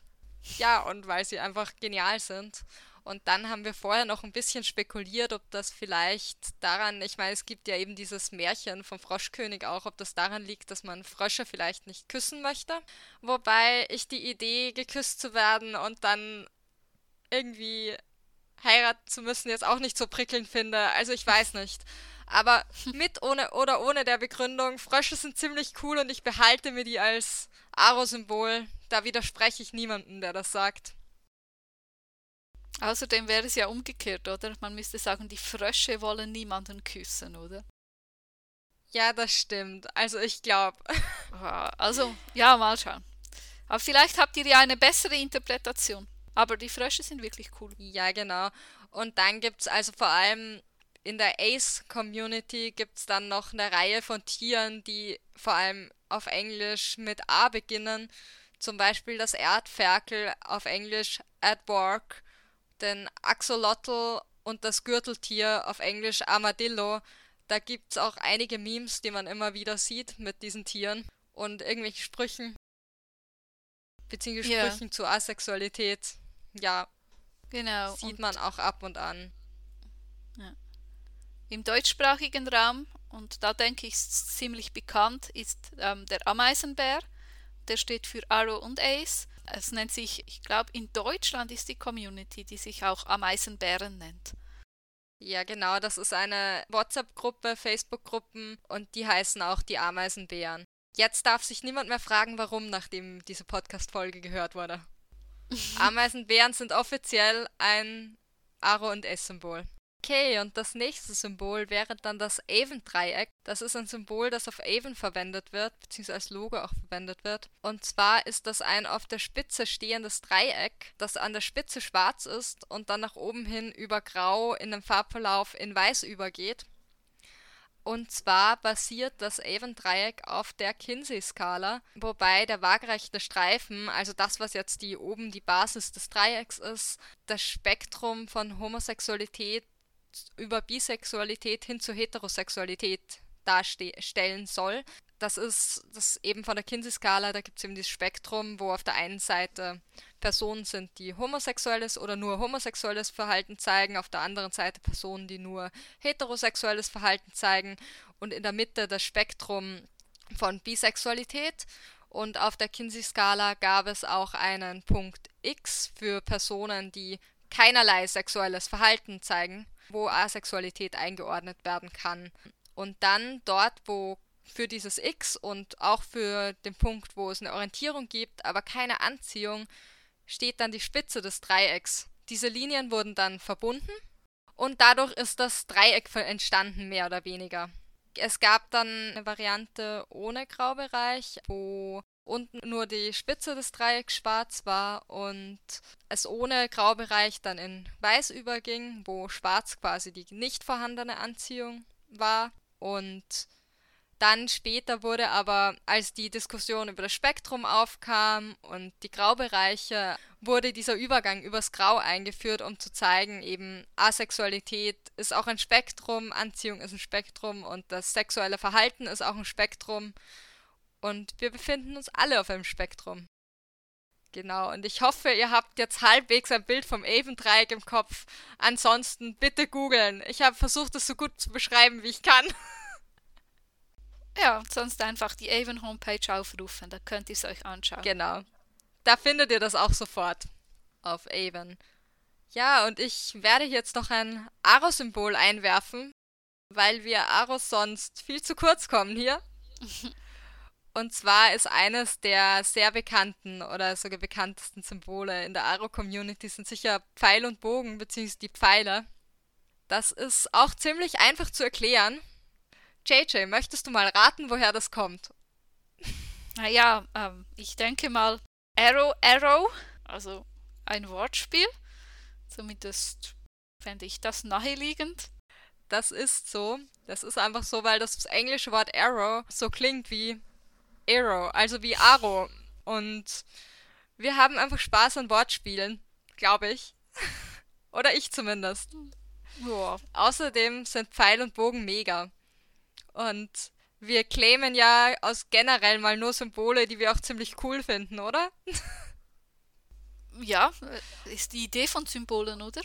Ja, und weil sie einfach genial sind. Und dann haben wir vorher noch ein bisschen spekuliert, ob das vielleicht daran, ich meine, es gibt ja eben dieses Märchen vom Froschkönig auch, ob das daran liegt, dass man Frösche vielleicht nicht küssen möchte. Wobei ich die Idee, geküsst zu werden und dann irgendwie heiraten zu müssen, jetzt auch nicht so prickelnd finde. Also ich weiß nicht. Aber mit ohne oder ohne der Begründung, Frösche sind ziemlich cool und ich behalte mir die als Aro-Symbol. Da widerspreche ich niemandem, der das sagt. Außerdem wäre es ja umgekehrt, oder? Man müsste sagen, die Frösche wollen niemanden küssen, oder? Ja, das stimmt. Also ich glaube. also, ja, mal schauen. Aber vielleicht habt ihr ja eine bessere Interpretation. Aber die Frösche sind wirklich cool. Ja, genau. Und dann gibt es also vor allem in der Ace-Community gibt es dann noch eine Reihe von Tieren, die vor allem auf Englisch mit A beginnen. Zum Beispiel das Erdferkel auf Englisch Adborg, den Axolotl und das Gürteltier auf Englisch Armadillo. Da gibt es auch einige Memes, die man immer wieder sieht mit diesen Tieren und irgendwelche Sprüchen. Beziehungsweise yeah. Sprüchen zur Asexualität. Ja. Genau. Sieht man auch ab und an. Im deutschsprachigen Raum, und da denke ich, ist ziemlich bekannt, ist ähm, der Ameisenbär. Der steht für Arrow und Ace. Es nennt sich, ich glaube, in Deutschland ist die Community, die sich auch Ameisenbären nennt. Ja, genau, das ist eine WhatsApp-Gruppe, Facebook-Gruppen und die heißen auch die Ameisenbären. Jetzt darf sich niemand mehr fragen, warum, nachdem diese Podcast-Folge gehört wurde. Ameisenbären sind offiziell ein Aro- und S-Symbol. Okay, und das nächste Symbol wäre dann das Avon-Dreieck. Das ist ein Symbol, das auf Avon verwendet wird, beziehungsweise als Logo auch verwendet wird. Und zwar ist das ein auf der Spitze stehendes Dreieck, das an der Spitze schwarz ist und dann nach oben hin über Grau in dem Farbverlauf in Weiß übergeht. Und zwar basiert das Avon-Dreieck auf der Kinsey-Skala, wobei der waagerechte Streifen, also das, was jetzt die oben die Basis des Dreiecks ist, das Spektrum von Homosexualität über Bisexualität hin zur Heterosexualität darstellen soll. Das ist das eben von der Kinsey-Skala, da gibt es eben dieses Spektrum, wo auf der einen Seite Personen sind, die homosexuelles oder nur homosexuelles Verhalten zeigen, auf der anderen Seite Personen, die nur heterosexuelles Verhalten zeigen und in der Mitte das Spektrum von Bisexualität. Und auf der Kinsey-Skala gab es auch einen Punkt X für Personen, die keinerlei sexuelles Verhalten zeigen wo Asexualität eingeordnet werden kann. Und dann dort, wo für dieses X und auch für den Punkt, wo es eine Orientierung gibt, aber keine Anziehung, steht dann die Spitze des Dreiecks. Diese Linien wurden dann verbunden und dadurch ist das Dreieck entstanden, mehr oder weniger. Es gab dann eine Variante ohne Graubereich, wo unten nur die Spitze des Dreiecks schwarz war und es ohne Graubereich dann in weiß überging, wo schwarz quasi die nicht vorhandene Anziehung war und dann später wurde aber, als die Diskussion über das Spektrum aufkam und die Graubereiche, wurde dieser Übergang übers Grau eingeführt, um zu zeigen, eben Asexualität ist auch ein Spektrum, Anziehung ist ein Spektrum und das sexuelle Verhalten ist auch ein Spektrum. Und wir befinden uns alle auf einem Spektrum. Genau, und ich hoffe, ihr habt jetzt halbwegs ein Bild vom Avon-Dreieck im Kopf. Ansonsten bitte googeln. Ich habe versucht, es so gut zu beschreiben, wie ich kann. Ja, sonst einfach die Avon-Homepage aufrufen, da könnt ihr es euch anschauen. Genau. Da findet ihr das auch sofort auf Avon. Ja, und ich werde jetzt noch ein Aro-Symbol einwerfen, weil wir Aros sonst viel zu kurz kommen hier. Und zwar ist eines der sehr bekannten oder sogar bekanntesten Symbole in der Aro-Community sind sicher Pfeil und Bogen bzw. die Pfeile. Das ist auch ziemlich einfach zu erklären. JJ, möchtest du mal raten, woher das kommt? Naja, ähm, ich denke mal Arrow Arrow, also ein Wortspiel. Zumindest fände ich das naheliegend. Das ist so. Das ist einfach so, weil das englische Wort Arrow so klingt wie Arrow, also wie Arrow. Und wir haben einfach Spaß an Wortspielen, glaube ich. Oder ich zumindest. Ja. Außerdem sind Pfeil und Bogen mega. Und wir claimen ja aus generell mal nur Symbole, die wir auch ziemlich cool finden, oder? Ja, ist die Idee von Symbolen, oder?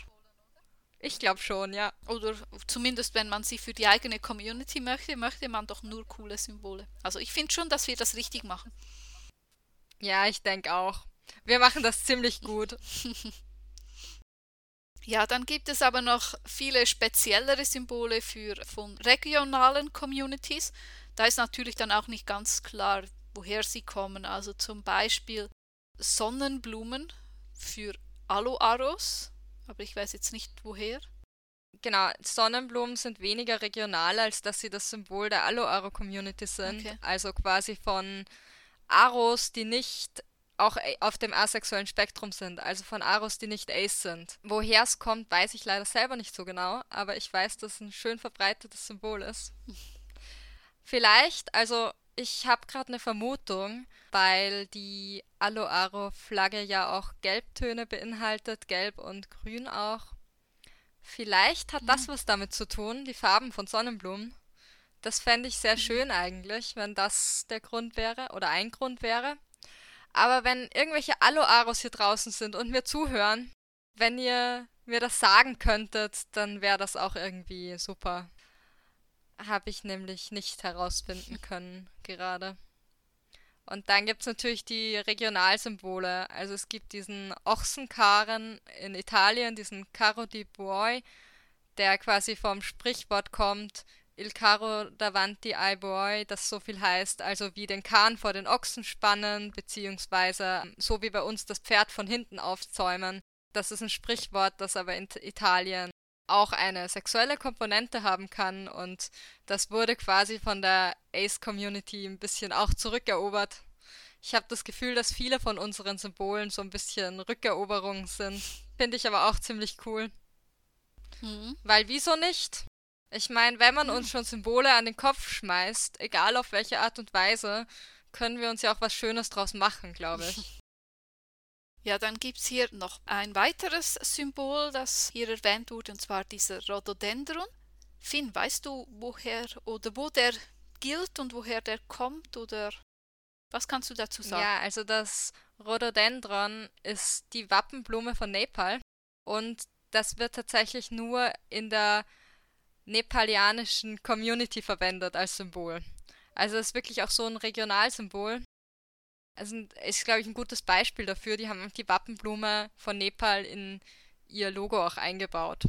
Ich glaube schon, ja. Oder zumindest, wenn man sie für die eigene Community möchte, möchte man doch nur coole Symbole. Also ich finde schon, dass wir das richtig machen. Ja, ich denke auch. Wir machen das ziemlich gut. Ja, dann gibt es aber noch viele speziellere Symbole für von regionalen Communities. Da ist natürlich dann auch nicht ganz klar, woher sie kommen. Also zum Beispiel Sonnenblumen für Aloaros, aber ich weiß jetzt nicht woher. Genau, Sonnenblumen sind weniger regional, als dass sie das Symbol der Aloaro-Community sind. Okay. Also quasi von Aros, die nicht auch auf dem asexuellen Spektrum sind, also von Aros, die nicht Ace sind. Woher es kommt, weiß ich leider selber nicht so genau, aber ich weiß, dass es ein schön verbreitetes Symbol ist. Vielleicht, also ich habe gerade eine Vermutung, weil die Aloaro-Flagge ja auch Gelbtöne beinhaltet, gelb und grün auch. Vielleicht hat das was damit zu tun, die Farben von Sonnenblumen. Das fände ich sehr schön eigentlich, wenn das der Grund wäre oder ein Grund wäre. Aber wenn irgendwelche Aloaros hier draußen sind und mir zuhören, wenn ihr mir das sagen könntet, dann wäre das auch irgendwie super. Habe ich nämlich nicht herausfinden können gerade. Und dann gibt es natürlich die Regionalsymbole. Also es gibt diesen Ochsenkarren in Italien, diesen Carro di Buoi, der quasi vom Sprichwort kommt, Il carro davanti ai buoi, das so viel heißt, also wie den Kahn vor den Ochsen spannen, beziehungsweise so wie bei uns das Pferd von hinten aufzäumen. Das ist ein Sprichwort, das aber in Italien auch eine sexuelle Komponente haben kann und das wurde quasi von der Ace-Community ein bisschen auch zurückerobert. Ich habe das Gefühl, dass viele von unseren Symbolen so ein bisschen Rückeroberungen sind. Finde ich aber auch ziemlich cool. Mhm. Weil wieso nicht? Ich meine, wenn man uns schon Symbole an den Kopf schmeißt, egal auf welche Art und Weise, können wir uns ja auch was Schönes draus machen, glaube ich. Ja, dann gibt es hier noch ein weiteres Symbol, das hier erwähnt wurde, und zwar dieser Rhododendron. Finn, weißt du, woher oder wo der gilt und woher der kommt oder was kannst du dazu sagen? Ja, also das Rhododendron ist die Wappenblume von Nepal und das wird tatsächlich nur in der nepalianischen Community verwendet als Symbol. Also es ist wirklich auch so ein Regionalsymbol. Also ist, glaube ich, ein gutes Beispiel dafür. Die haben die Wappenblume von Nepal in ihr Logo auch eingebaut.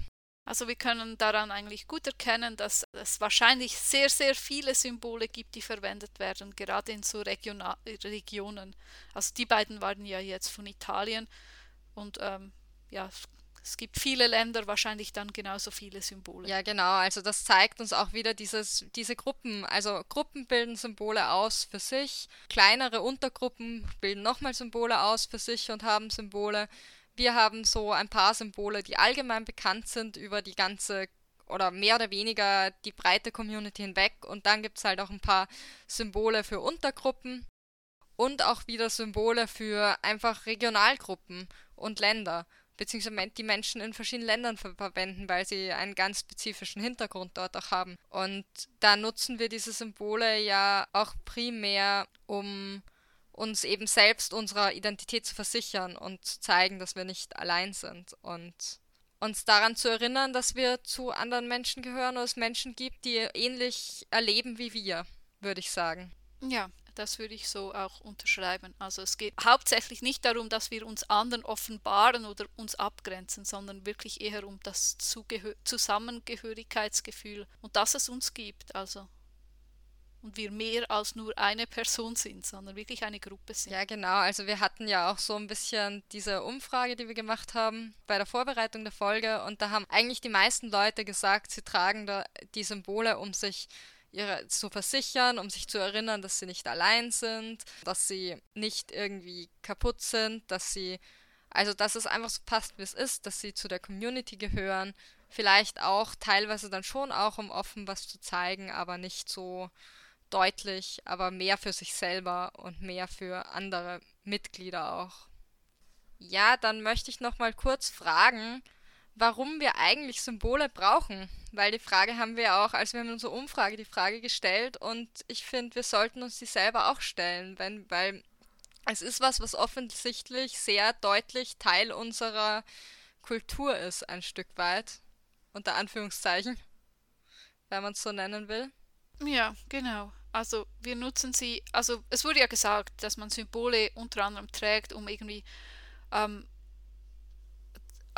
Also wir können daran eigentlich gut erkennen, dass es wahrscheinlich sehr, sehr viele Symbole gibt, die verwendet werden, gerade in so Regiona Regionen. Also die beiden waren ja jetzt von Italien und ähm, ja, es gibt viele Länder, wahrscheinlich dann genauso viele Symbole. Ja, genau. Also das zeigt uns auch wieder dieses, diese Gruppen. Also Gruppen bilden Symbole aus für sich. Kleinere Untergruppen bilden nochmal Symbole aus für sich und haben Symbole. Wir haben so ein paar Symbole, die allgemein bekannt sind über die ganze oder mehr oder weniger die breite Community hinweg. Und dann gibt es halt auch ein paar Symbole für Untergruppen und auch wieder Symbole für einfach Regionalgruppen und Länder beziehungsweise die Menschen in verschiedenen Ländern ver verwenden, weil sie einen ganz spezifischen Hintergrund dort auch haben. Und da nutzen wir diese Symbole ja auch primär, um uns eben selbst unserer Identität zu versichern und zu zeigen, dass wir nicht allein sind und uns daran zu erinnern, dass wir zu anderen Menschen gehören oder es Menschen gibt, die ähnlich erleben wie wir, würde ich sagen. Ja, das würde ich so auch unterschreiben. Also es geht hauptsächlich nicht darum, dass wir uns anderen offenbaren oder uns abgrenzen, sondern wirklich eher um das Zugehör Zusammengehörigkeitsgefühl und dass es uns gibt. Also und wir mehr als nur eine Person sind, sondern wirklich eine Gruppe sind. Ja, genau. Also wir hatten ja auch so ein bisschen diese Umfrage, die wir gemacht haben bei der Vorbereitung der Folge und da haben eigentlich die meisten Leute gesagt, sie tragen da die Symbole, um sich ihre zu versichern, um sich zu erinnern, dass sie nicht allein sind, dass sie nicht irgendwie kaputt sind, dass sie also dass es einfach so passt, wie es ist, dass sie zu der Community gehören, vielleicht auch teilweise dann schon auch um offen was zu zeigen, aber nicht so deutlich, aber mehr für sich selber und mehr für andere Mitglieder auch. Ja, dann möchte ich noch mal kurz fragen, warum wir eigentlich Symbole brauchen, weil die Frage haben wir auch, als wir in unserer Umfrage die Frage gestellt. Und ich finde, wir sollten uns die selber auch stellen, wenn, weil es ist was, was offensichtlich sehr deutlich Teil unserer Kultur ist, ein Stück weit, unter Anführungszeichen, wenn man es so nennen will. Ja, genau. Also wir nutzen sie, also es wurde ja gesagt, dass man Symbole unter anderem trägt, um irgendwie ähm,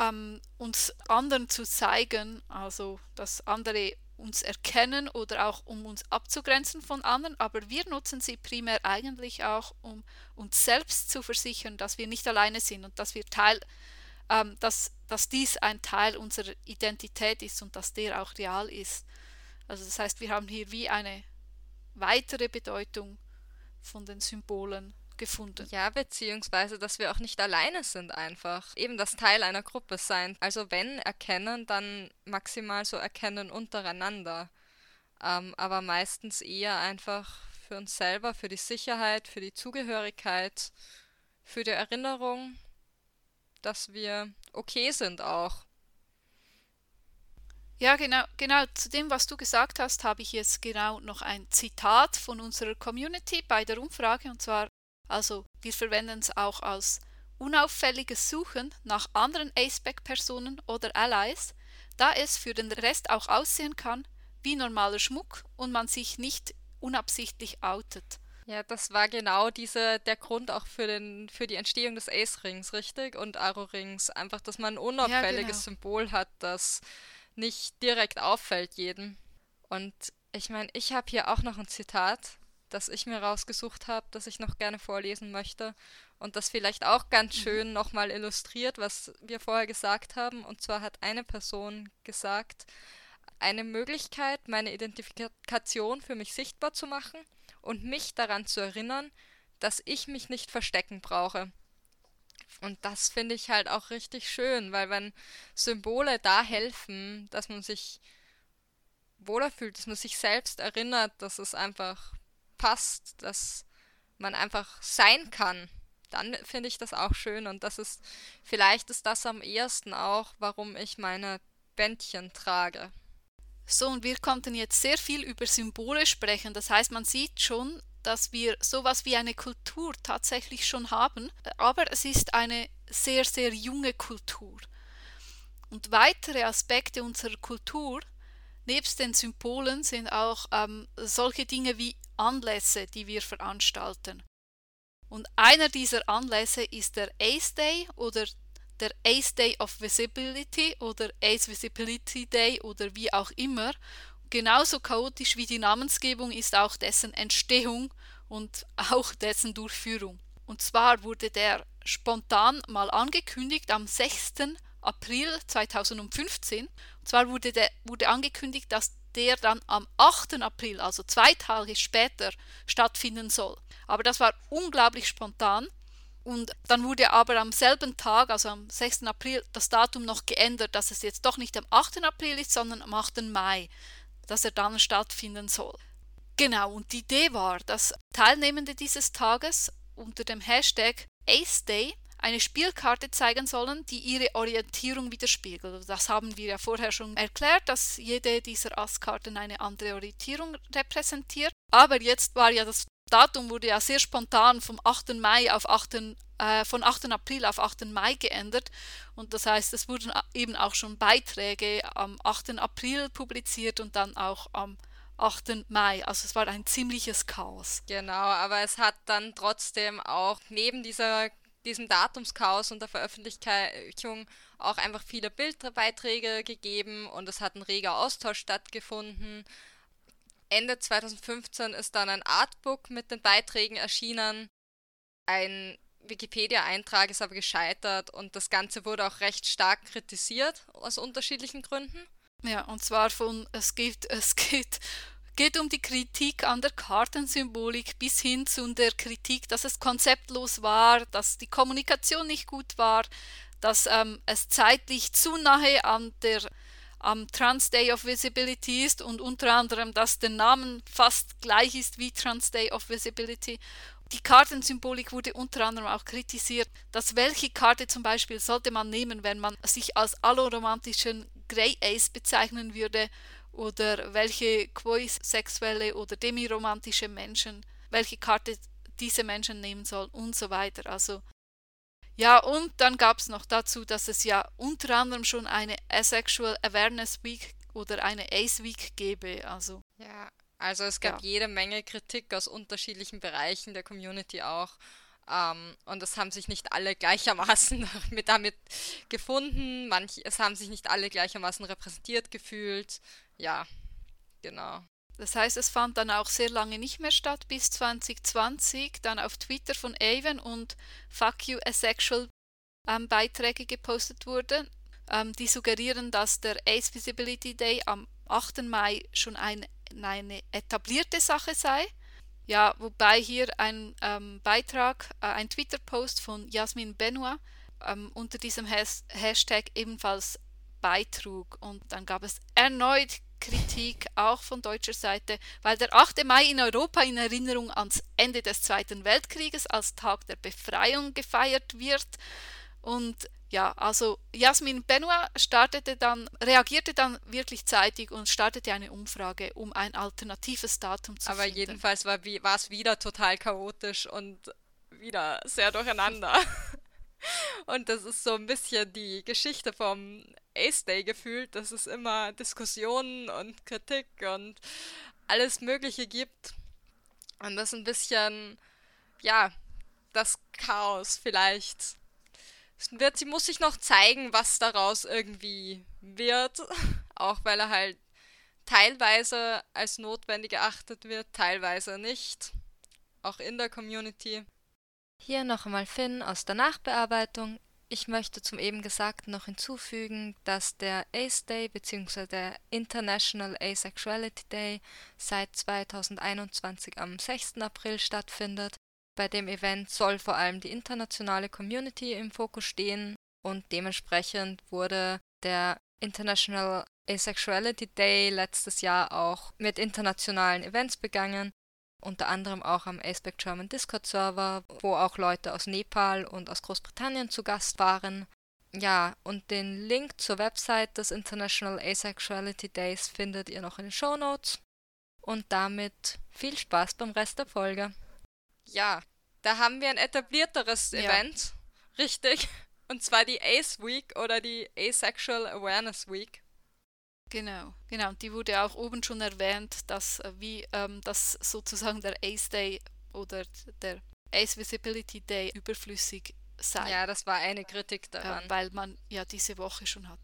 ähm, uns anderen zu zeigen, also dass andere uns erkennen oder auch um uns abzugrenzen von anderen, aber wir nutzen sie primär eigentlich auch, um uns selbst zu versichern, dass wir nicht alleine sind und dass wir Teil, ähm, dass, dass dies ein Teil unserer Identität ist und dass der auch real ist. Also das heißt, wir haben hier wie eine weitere Bedeutung von den Symbolen gefunden. Ja, beziehungsweise, dass wir auch nicht alleine sind einfach. Eben das Teil einer Gruppe sein. Also wenn erkennen, dann maximal so erkennen untereinander. Ähm, aber meistens eher einfach für uns selber, für die Sicherheit, für die Zugehörigkeit, für die Erinnerung, dass wir okay sind auch. Ja, genau, genau. Zu dem, was du gesagt hast, habe ich jetzt genau noch ein Zitat von unserer Community bei der Umfrage. Und zwar also wir verwenden es auch als unauffälliges Suchen nach anderen Aceback-Personen oder Allies, da es für den Rest auch aussehen kann wie normaler Schmuck und man sich nicht unabsichtlich outet. Ja, das war genau diese, der Grund auch für, den, für die Entstehung des Ace-Rings, richtig? Und Aro-Rings. Einfach, dass man ein unauffälliges ja, genau. Symbol hat, das nicht direkt auffällt jedem. Und ich meine, ich habe hier auch noch ein Zitat das ich mir rausgesucht habe, das ich noch gerne vorlesen möchte und das vielleicht auch ganz mhm. schön nochmal illustriert, was wir vorher gesagt haben. Und zwar hat eine Person gesagt, eine Möglichkeit, meine Identifikation für mich sichtbar zu machen und mich daran zu erinnern, dass ich mich nicht verstecken brauche. Und das finde ich halt auch richtig schön, weil wenn Symbole da helfen, dass man sich wohler fühlt, dass man sich selbst erinnert, dass es einfach passt, dass man einfach sein kann, dann finde ich das auch schön und das ist, vielleicht ist das am ehesten auch, warum ich meine Bändchen trage. So, und wir konnten jetzt sehr viel über Symbole sprechen. Das heißt, man sieht schon, dass wir sowas wie eine Kultur tatsächlich schon haben, aber es ist eine sehr, sehr junge Kultur. Und weitere Aspekte unserer Kultur, nebst den Symbolen, sind auch ähm, solche Dinge wie Anlässe, die wir veranstalten. Und einer dieser Anlässe ist der ACE Day oder der ACE Day of Visibility oder ACE Visibility Day oder wie auch immer. Genauso chaotisch wie die Namensgebung ist auch dessen Entstehung und auch dessen Durchführung. Und zwar wurde der spontan mal angekündigt am 6. April 2015. Und zwar wurde, der, wurde angekündigt, dass der dann am 8. April, also zwei Tage später, stattfinden soll. Aber das war unglaublich spontan. Und dann wurde aber am selben Tag, also am 6. April, das Datum noch geändert, dass es jetzt doch nicht am 8. April ist, sondern am 8. Mai, dass er dann stattfinden soll. Genau, und die Idee war, dass Teilnehmende dieses Tages unter dem Hashtag Ace Day eine Spielkarte zeigen sollen, die ihre Orientierung widerspiegelt. Das haben wir ja vorher schon erklärt, dass jede dieser Astkarten eine andere Orientierung repräsentiert. Aber jetzt war ja das Datum wurde ja sehr spontan vom 8. Mai auf 8. Äh, von 8. April auf 8. Mai geändert. Und das heißt, es wurden eben auch schon Beiträge am 8. April publiziert und dann auch am 8. Mai. Also es war ein ziemliches Chaos. Genau, aber es hat dann trotzdem auch neben dieser diesem Datumschaos und der Veröffentlichung auch einfach viele Bildbeiträge gegeben und es hat ein reger Austausch stattgefunden. Ende 2015 ist dann ein Artbook mit den Beiträgen erschienen. Ein Wikipedia-Eintrag ist aber gescheitert und das Ganze wurde auch recht stark kritisiert aus unterschiedlichen Gründen. Ja, und zwar von, es gibt, es geht geht um die Kritik an der Kartensymbolik bis hin zu der Kritik, dass es konzeptlos war, dass die Kommunikation nicht gut war, dass ähm, es zeitlich zu nahe an der am Trans Day of Visibility ist und unter anderem, dass der Name fast gleich ist wie Trans Day of Visibility. Die Kartensymbolik wurde unter anderem auch kritisiert, dass welche Karte zum Beispiel sollte man nehmen, wenn man sich als alloromantischen Grey Ace bezeichnen würde oder welche queersexuelle oder demiromantische Menschen, welche Karte diese Menschen nehmen soll und so weiter. Also ja, und dann gab es noch dazu, dass es ja unter anderem schon eine Asexual Awareness Week oder eine Ace Week gäbe. Also ja, also es gab ja. jede Menge Kritik aus unterschiedlichen Bereichen der Community auch. Ähm, und es haben sich nicht alle gleichermaßen mit damit gefunden. Manch, es haben sich nicht alle gleichermaßen repräsentiert gefühlt. Ja, genau. Das heißt, es fand dann auch sehr lange nicht mehr statt, bis 2020 dann auf Twitter von Avon und Fuck You Asexual ähm, Beiträge gepostet wurden, ähm, die suggerieren, dass der Ace Visibility Day am 8. Mai schon ein, eine etablierte Sache sei. Ja, wobei hier ein ähm, Beitrag, äh, ein Twitter-Post von Jasmin Benoit ähm, unter diesem Has Hashtag ebenfalls beitrug. Und dann gab es erneut Kritik auch von deutscher Seite, weil der 8. Mai in Europa in Erinnerung ans Ende des Zweiten Weltkrieges als Tag der Befreiung gefeiert wird. Und ja, also Jasmin Benoit startete dann, reagierte dann wirklich zeitig und startete eine Umfrage, um ein alternatives Datum zu Aber finden. jedenfalls war, war es wieder total chaotisch und wieder sehr durcheinander. Und das ist so ein bisschen die Geschichte vom Ace Day gefühlt, dass es immer Diskussionen und Kritik und alles Mögliche gibt. Und das ein bisschen, ja, das Chaos vielleicht. Wird, sie muss sich noch zeigen, was daraus irgendwie wird. Auch weil er halt teilweise als notwendig erachtet wird, teilweise nicht. Auch in der Community. Hier noch einmal Finn aus der Nachbearbeitung. Ich möchte zum eben Gesagten noch hinzufügen, dass der ACE Day bzw. der International Asexuality Day seit 2021 am 6. April stattfindet. Bei dem Event soll vor allem die internationale Community im Fokus stehen und dementsprechend wurde der International Asexuality Day letztes Jahr auch mit internationalen Events begangen unter anderem auch am Aspect German Discord Server, wo auch Leute aus Nepal und aus Großbritannien zu Gast waren. Ja, und den Link zur Website des International Asexuality Days findet ihr noch in den Show Notes. Und damit viel Spaß beim Rest der Folge. Ja, da haben wir ein etablierteres ja. Event, richtig. Und zwar die Ace Week oder die Asexual Awareness Week. Genau, genau. Die wurde auch oben schon erwähnt, dass äh, wie ähm, das sozusagen der Ace Day oder der Ace Visibility Day überflüssig sei. Ja, das war eine Kritik daran. Äh, weil man ja diese Woche schon hat.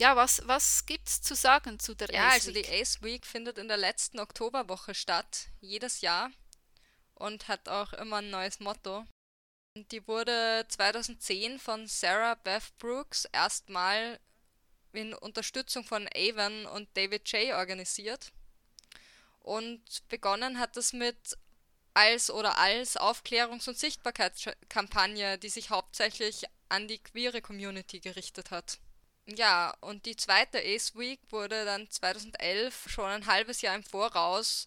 Ja, was, was gibt es zu sagen zu der ja, Ace Week? Ja, also die Ace Week findet in der letzten Oktoberwoche statt, jedes Jahr. Und hat auch immer ein neues Motto. Die wurde 2010 von Sarah Beth Brooks erstmal in Unterstützung von Avon und David J. organisiert. Und begonnen hat es mit als oder als Aufklärungs- und Sichtbarkeitskampagne, die sich hauptsächlich an die queere Community gerichtet hat. Ja, und die zweite Ace Week wurde dann 2011 schon ein halbes Jahr im Voraus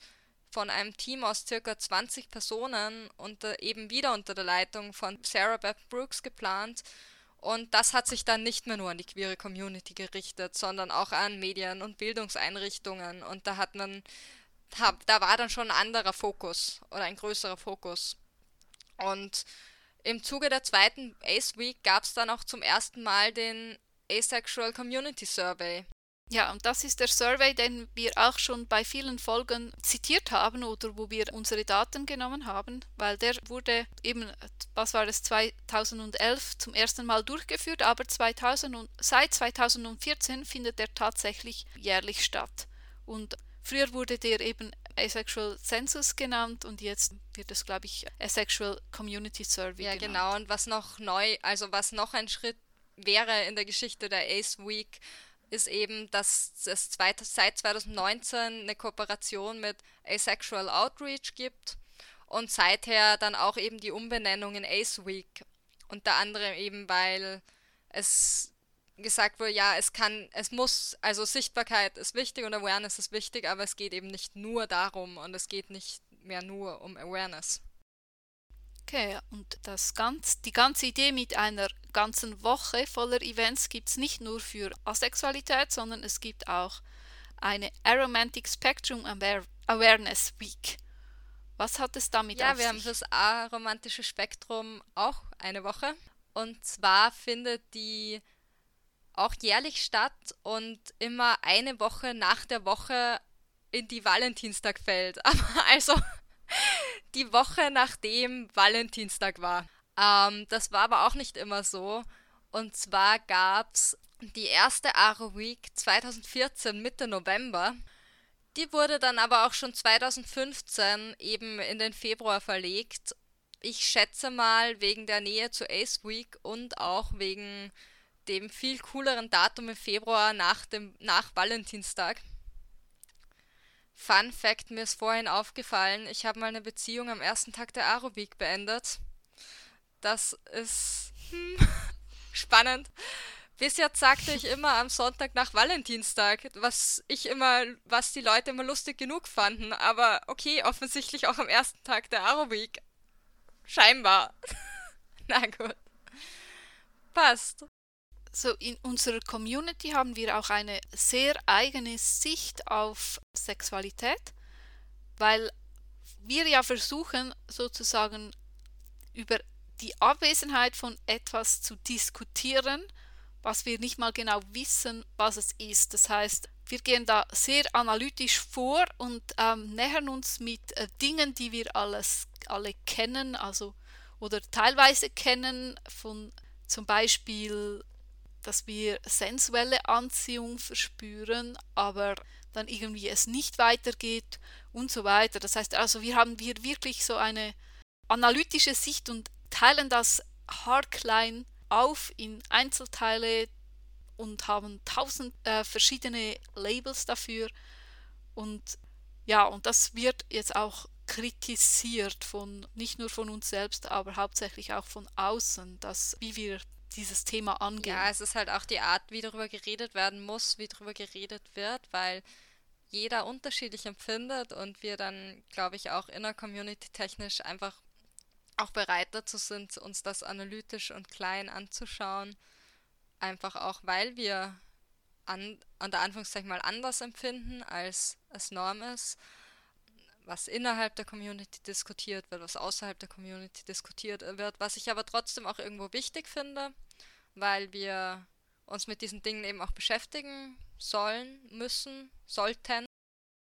von einem Team aus circa 20 Personen und eben wieder unter der Leitung von Sarah Beth Brooks geplant und das hat sich dann nicht mehr nur an die queere Community gerichtet, sondern auch an Medien und Bildungseinrichtungen. Und da hat man, da war dann schon ein anderer Fokus oder ein größerer Fokus. Und im Zuge der zweiten Ace Week gab es dann auch zum ersten Mal den Asexual Community Survey. Ja, und das ist der Survey, den wir auch schon bei vielen Folgen zitiert haben oder wo wir unsere Daten genommen haben, weil der wurde eben, was war es, 2011 zum ersten Mal durchgeführt, aber 2000 und, seit 2014 findet er tatsächlich jährlich statt. Und früher wurde der eben Asexual Census genannt und jetzt wird es, glaube ich, Asexual Community Survey ja, genannt. Ja, genau. Und was noch neu, also was noch ein Schritt wäre in der Geschichte der Ace Week, ist eben, dass es seit 2019 eine Kooperation mit Asexual Outreach gibt und seither dann auch eben die Umbenennung in Ace Week. Unter anderem eben, weil es gesagt wurde, ja, es kann, es muss, also Sichtbarkeit ist wichtig und Awareness ist wichtig, aber es geht eben nicht nur darum und es geht nicht mehr nur um Awareness. Okay, und das ganz, die ganze Idee mit einer ganzen Woche voller Events gibt es nicht nur für Asexualität, sondern es gibt auch eine Aromantic Spectrum Awareness Week. Was hat es damit ja, auf sich? Ja, wir haben das aromantische Spektrum auch eine Woche. Und zwar findet die auch jährlich statt und immer eine Woche nach der Woche in die Valentinstag fällt. Aber also die Woche nachdem Valentinstag war. Ähm, das war aber auch nicht immer so. Und zwar gab es die erste Aro Week 2014 Mitte November. Die wurde dann aber auch schon 2015 eben in den Februar verlegt. Ich schätze mal wegen der Nähe zu Ace Week und auch wegen dem viel cooleren Datum im Februar nach dem nach Valentinstag. Fun Fact, mir ist vorhin aufgefallen, ich habe mal eine Beziehung am ersten Tag der Week beendet. Das ist hm, spannend. Bis jetzt sagte ich immer am Sonntag nach Valentinstag, was ich immer, was die Leute immer lustig genug fanden. Aber okay, offensichtlich auch am ersten Tag der Week. Scheinbar. Na gut. Passt. So in unserer Community haben wir auch eine sehr eigene Sicht auf Sexualität, weil wir ja versuchen sozusagen über die Abwesenheit von etwas zu diskutieren, was wir nicht mal genau wissen, was es ist. Das heißt, wir gehen da sehr analytisch vor und ähm, nähern uns mit äh, Dingen, die wir alles alle kennen, also oder teilweise kennen, von zum Beispiel dass wir sensuelle Anziehung verspüren, aber dann irgendwie es nicht weitergeht und so weiter. Das heißt also, wir haben hier wirklich so eine analytische Sicht und teilen das haarklein auf in Einzelteile und haben tausend äh, verschiedene Labels dafür. Und ja, und das wird jetzt auch kritisiert von nicht nur von uns selbst, aber hauptsächlich auch von außen, dass wie wir dieses Thema angehen. Ja, es ist halt auch die Art, wie darüber geredet werden muss, wie darüber geredet wird, weil jeder unterschiedlich empfindet und wir dann, glaube ich, auch inner Community technisch einfach auch bereit dazu sind, uns das analytisch und klein anzuschauen. Einfach auch, weil wir an, an der Anführungszeichen mal anders empfinden, als es Norm ist was innerhalb der Community diskutiert wird, was außerhalb der Community diskutiert wird, was ich aber trotzdem auch irgendwo wichtig finde, weil wir uns mit diesen Dingen eben auch beschäftigen sollen, müssen, sollten.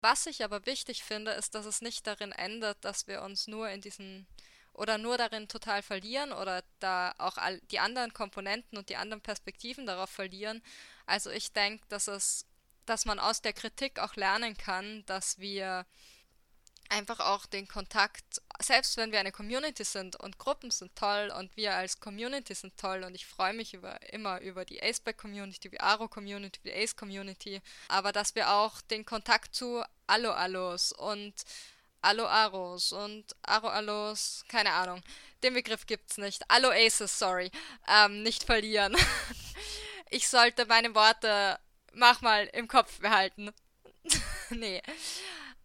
Was ich aber wichtig finde, ist, dass es nicht darin endet, dass wir uns nur in diesen oder nur darin total verlieren oder da auch all die anderen Komponenten und die anderen Perspektiven darauf verlieren. Also ich denke, dass es, dass man aus der Kritik auch lernen kann, dass wir einfach auch den Kontakt, selbst wenn wir eine Community sind und Gruppen sind toll und wir als Community sind toll und ich freue mich über, immer über die Aceback-Community, die Aro-Community, die Ace-Community, aber dass wir auch den Kontakt zu Allo-Allos und Allo-Aros und Aro-Allos, keine Ahnung, den Begriff gibt's nicht, Allo-Aces, sorry, ähm, nicht verlieren. ich sollte meine Worte, mach mal, im Kopf behalten. nee.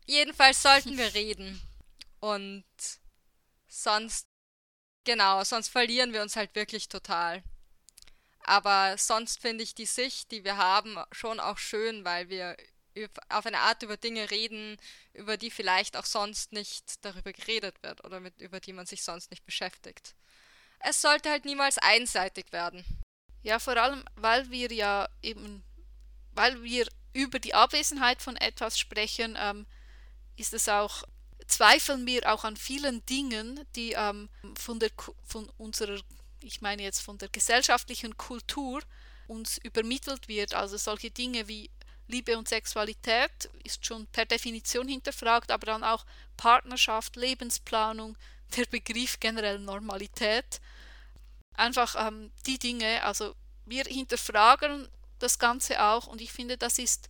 Jedenfalls sollten wir reden. Und sonst, genau, sonst verlieren wir uns halt wirklich total. Aber sonst finde ich die Sicht, die wir haben, schon auch schön, weil wir auf eine Art über Dinge reden, über die vielleicht auch sonst nicht darüber geredet wird oder mit, über die man sich sonst nicht beschäftigt. Es sollte halt niemals einseitig werden. Ja, vor allem, weil wir ja eben, weil wir über die Abwesenheit von etwas sprechen, ähm, ist es auch, zweifeln wir auch an vielen Dingen, die ähm, von, der, von unserer, ich meine jetzt von der gesellschaftlichen Kultur uns übermittelt wird. Also solche Dinge wie Liebe und Sexualität ist schon per Definition hinterfragt, aber dann auch Partnerschaft, Lebensplanung, der Begriff generell Normalität. Einfach ähm, die Dinge, also wir hinterfragen das Ganze auch und ich finde, das ist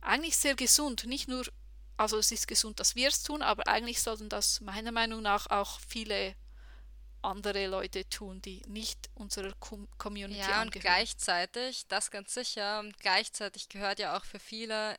eigentlich sehr gesund. Nicht nur, also es ist gesund, dass wir es tun, aber eigentlich sollten das meiner Meinung nach auch viele andere Leute tun, die nicht unserer Community ja, angehören. und gleichzeitig, das ganz sicher, und gleichzeitig gehört ja auch für viele,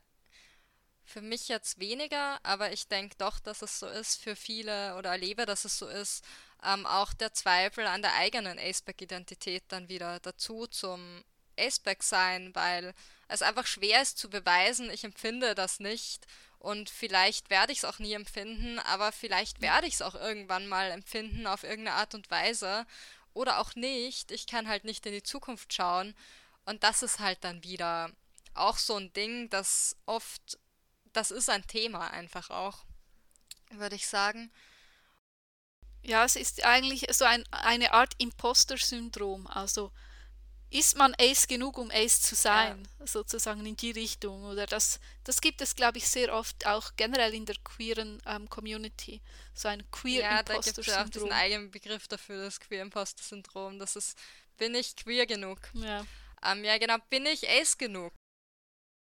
für mich jetzt weniger, aber ich denke doch, dass es so ist für viele oder erlebe, dass es so ist, ähm, auch der Zweifel an der eigenen Aceback-Identität dann wieder dazu zum Aceback sein, weil es einfach schwer ist zu beweisen, ich empfinde das nicht und vielleicht werde ich es auch nie empfinden, aber vielleicht werde ich es auch irgendwann mal empfinden auf irgendeine Art und Weise. Oder auch nicht. Ich kann halt nicht in die Zukunft schauen. Und das ist halt dann wieder auch so ein Ding, das oft, das ist ein Thema einfach auch, würde ich sagen. Ja, es ist eigentlich so ein, eine Art Imposter-Syndrom. Also ist man Ace genug, um Ace zu sein, ja. sozusagen in die Richtung. Oder das, das gibt es, glaube ich, sehr oft auch generell in der queeren ähm, Community. So ein queer Ja, da gibt es auch diesen eigenen Begriff dafür, das Queer Imposter Syndrom. Das ist, bin ich queer genug? Ja. Ähm, ja, genau, bin ich Ace genug?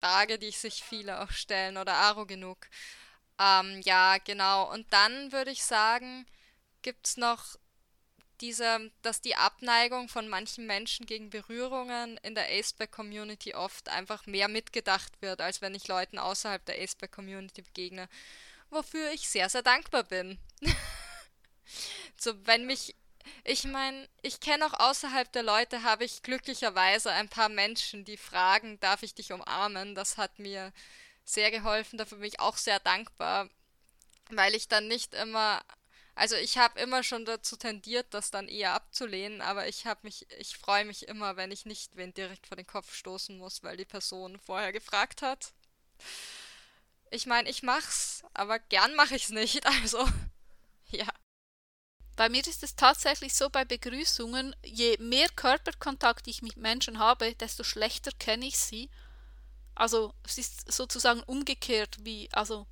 Frage, die sich viele auch stellen, oder Aro genug. Ähm, ja, genau. Und dann würde ich sagen, gibt es noch diese, dass die Abneigung von manchen Menschen gegen Berührungen in der Aceback-Community oft einfach mehr mitgedacht wird, als wenn ich Leuten außerhalb der Aceback-Community begegne, wofür ich sehr, sehr dankbar bin. so, wenn mich, ich meine, ich kenne auch außerhalb der Leute, habe ich glücklicherweise ein paar Menschen, die fragen, darf ich dich umarmen? Das hat mir sehr geholfen, dafür bin ich auch sehr dankbar, weil ich dann nicht immer also ich habe immer schon dazu tendiert, das dann eher abzulehnen, aber ich habe mich, ich freue mich immer, wenn ich nicht wen direkt vor den Kopf stoßen muss, weil die Person vorher gefragt hat. Ich meine, ich mach's, aber gern mache ich's nicht, also ja. Bei mir ist es tatsächlich so bei Begrüßungen, je mehr Körperkontakt ich mit Menschen habe, desto schlechter kenne ich sie. Also es ist sozusagen umgekehrt wie, also,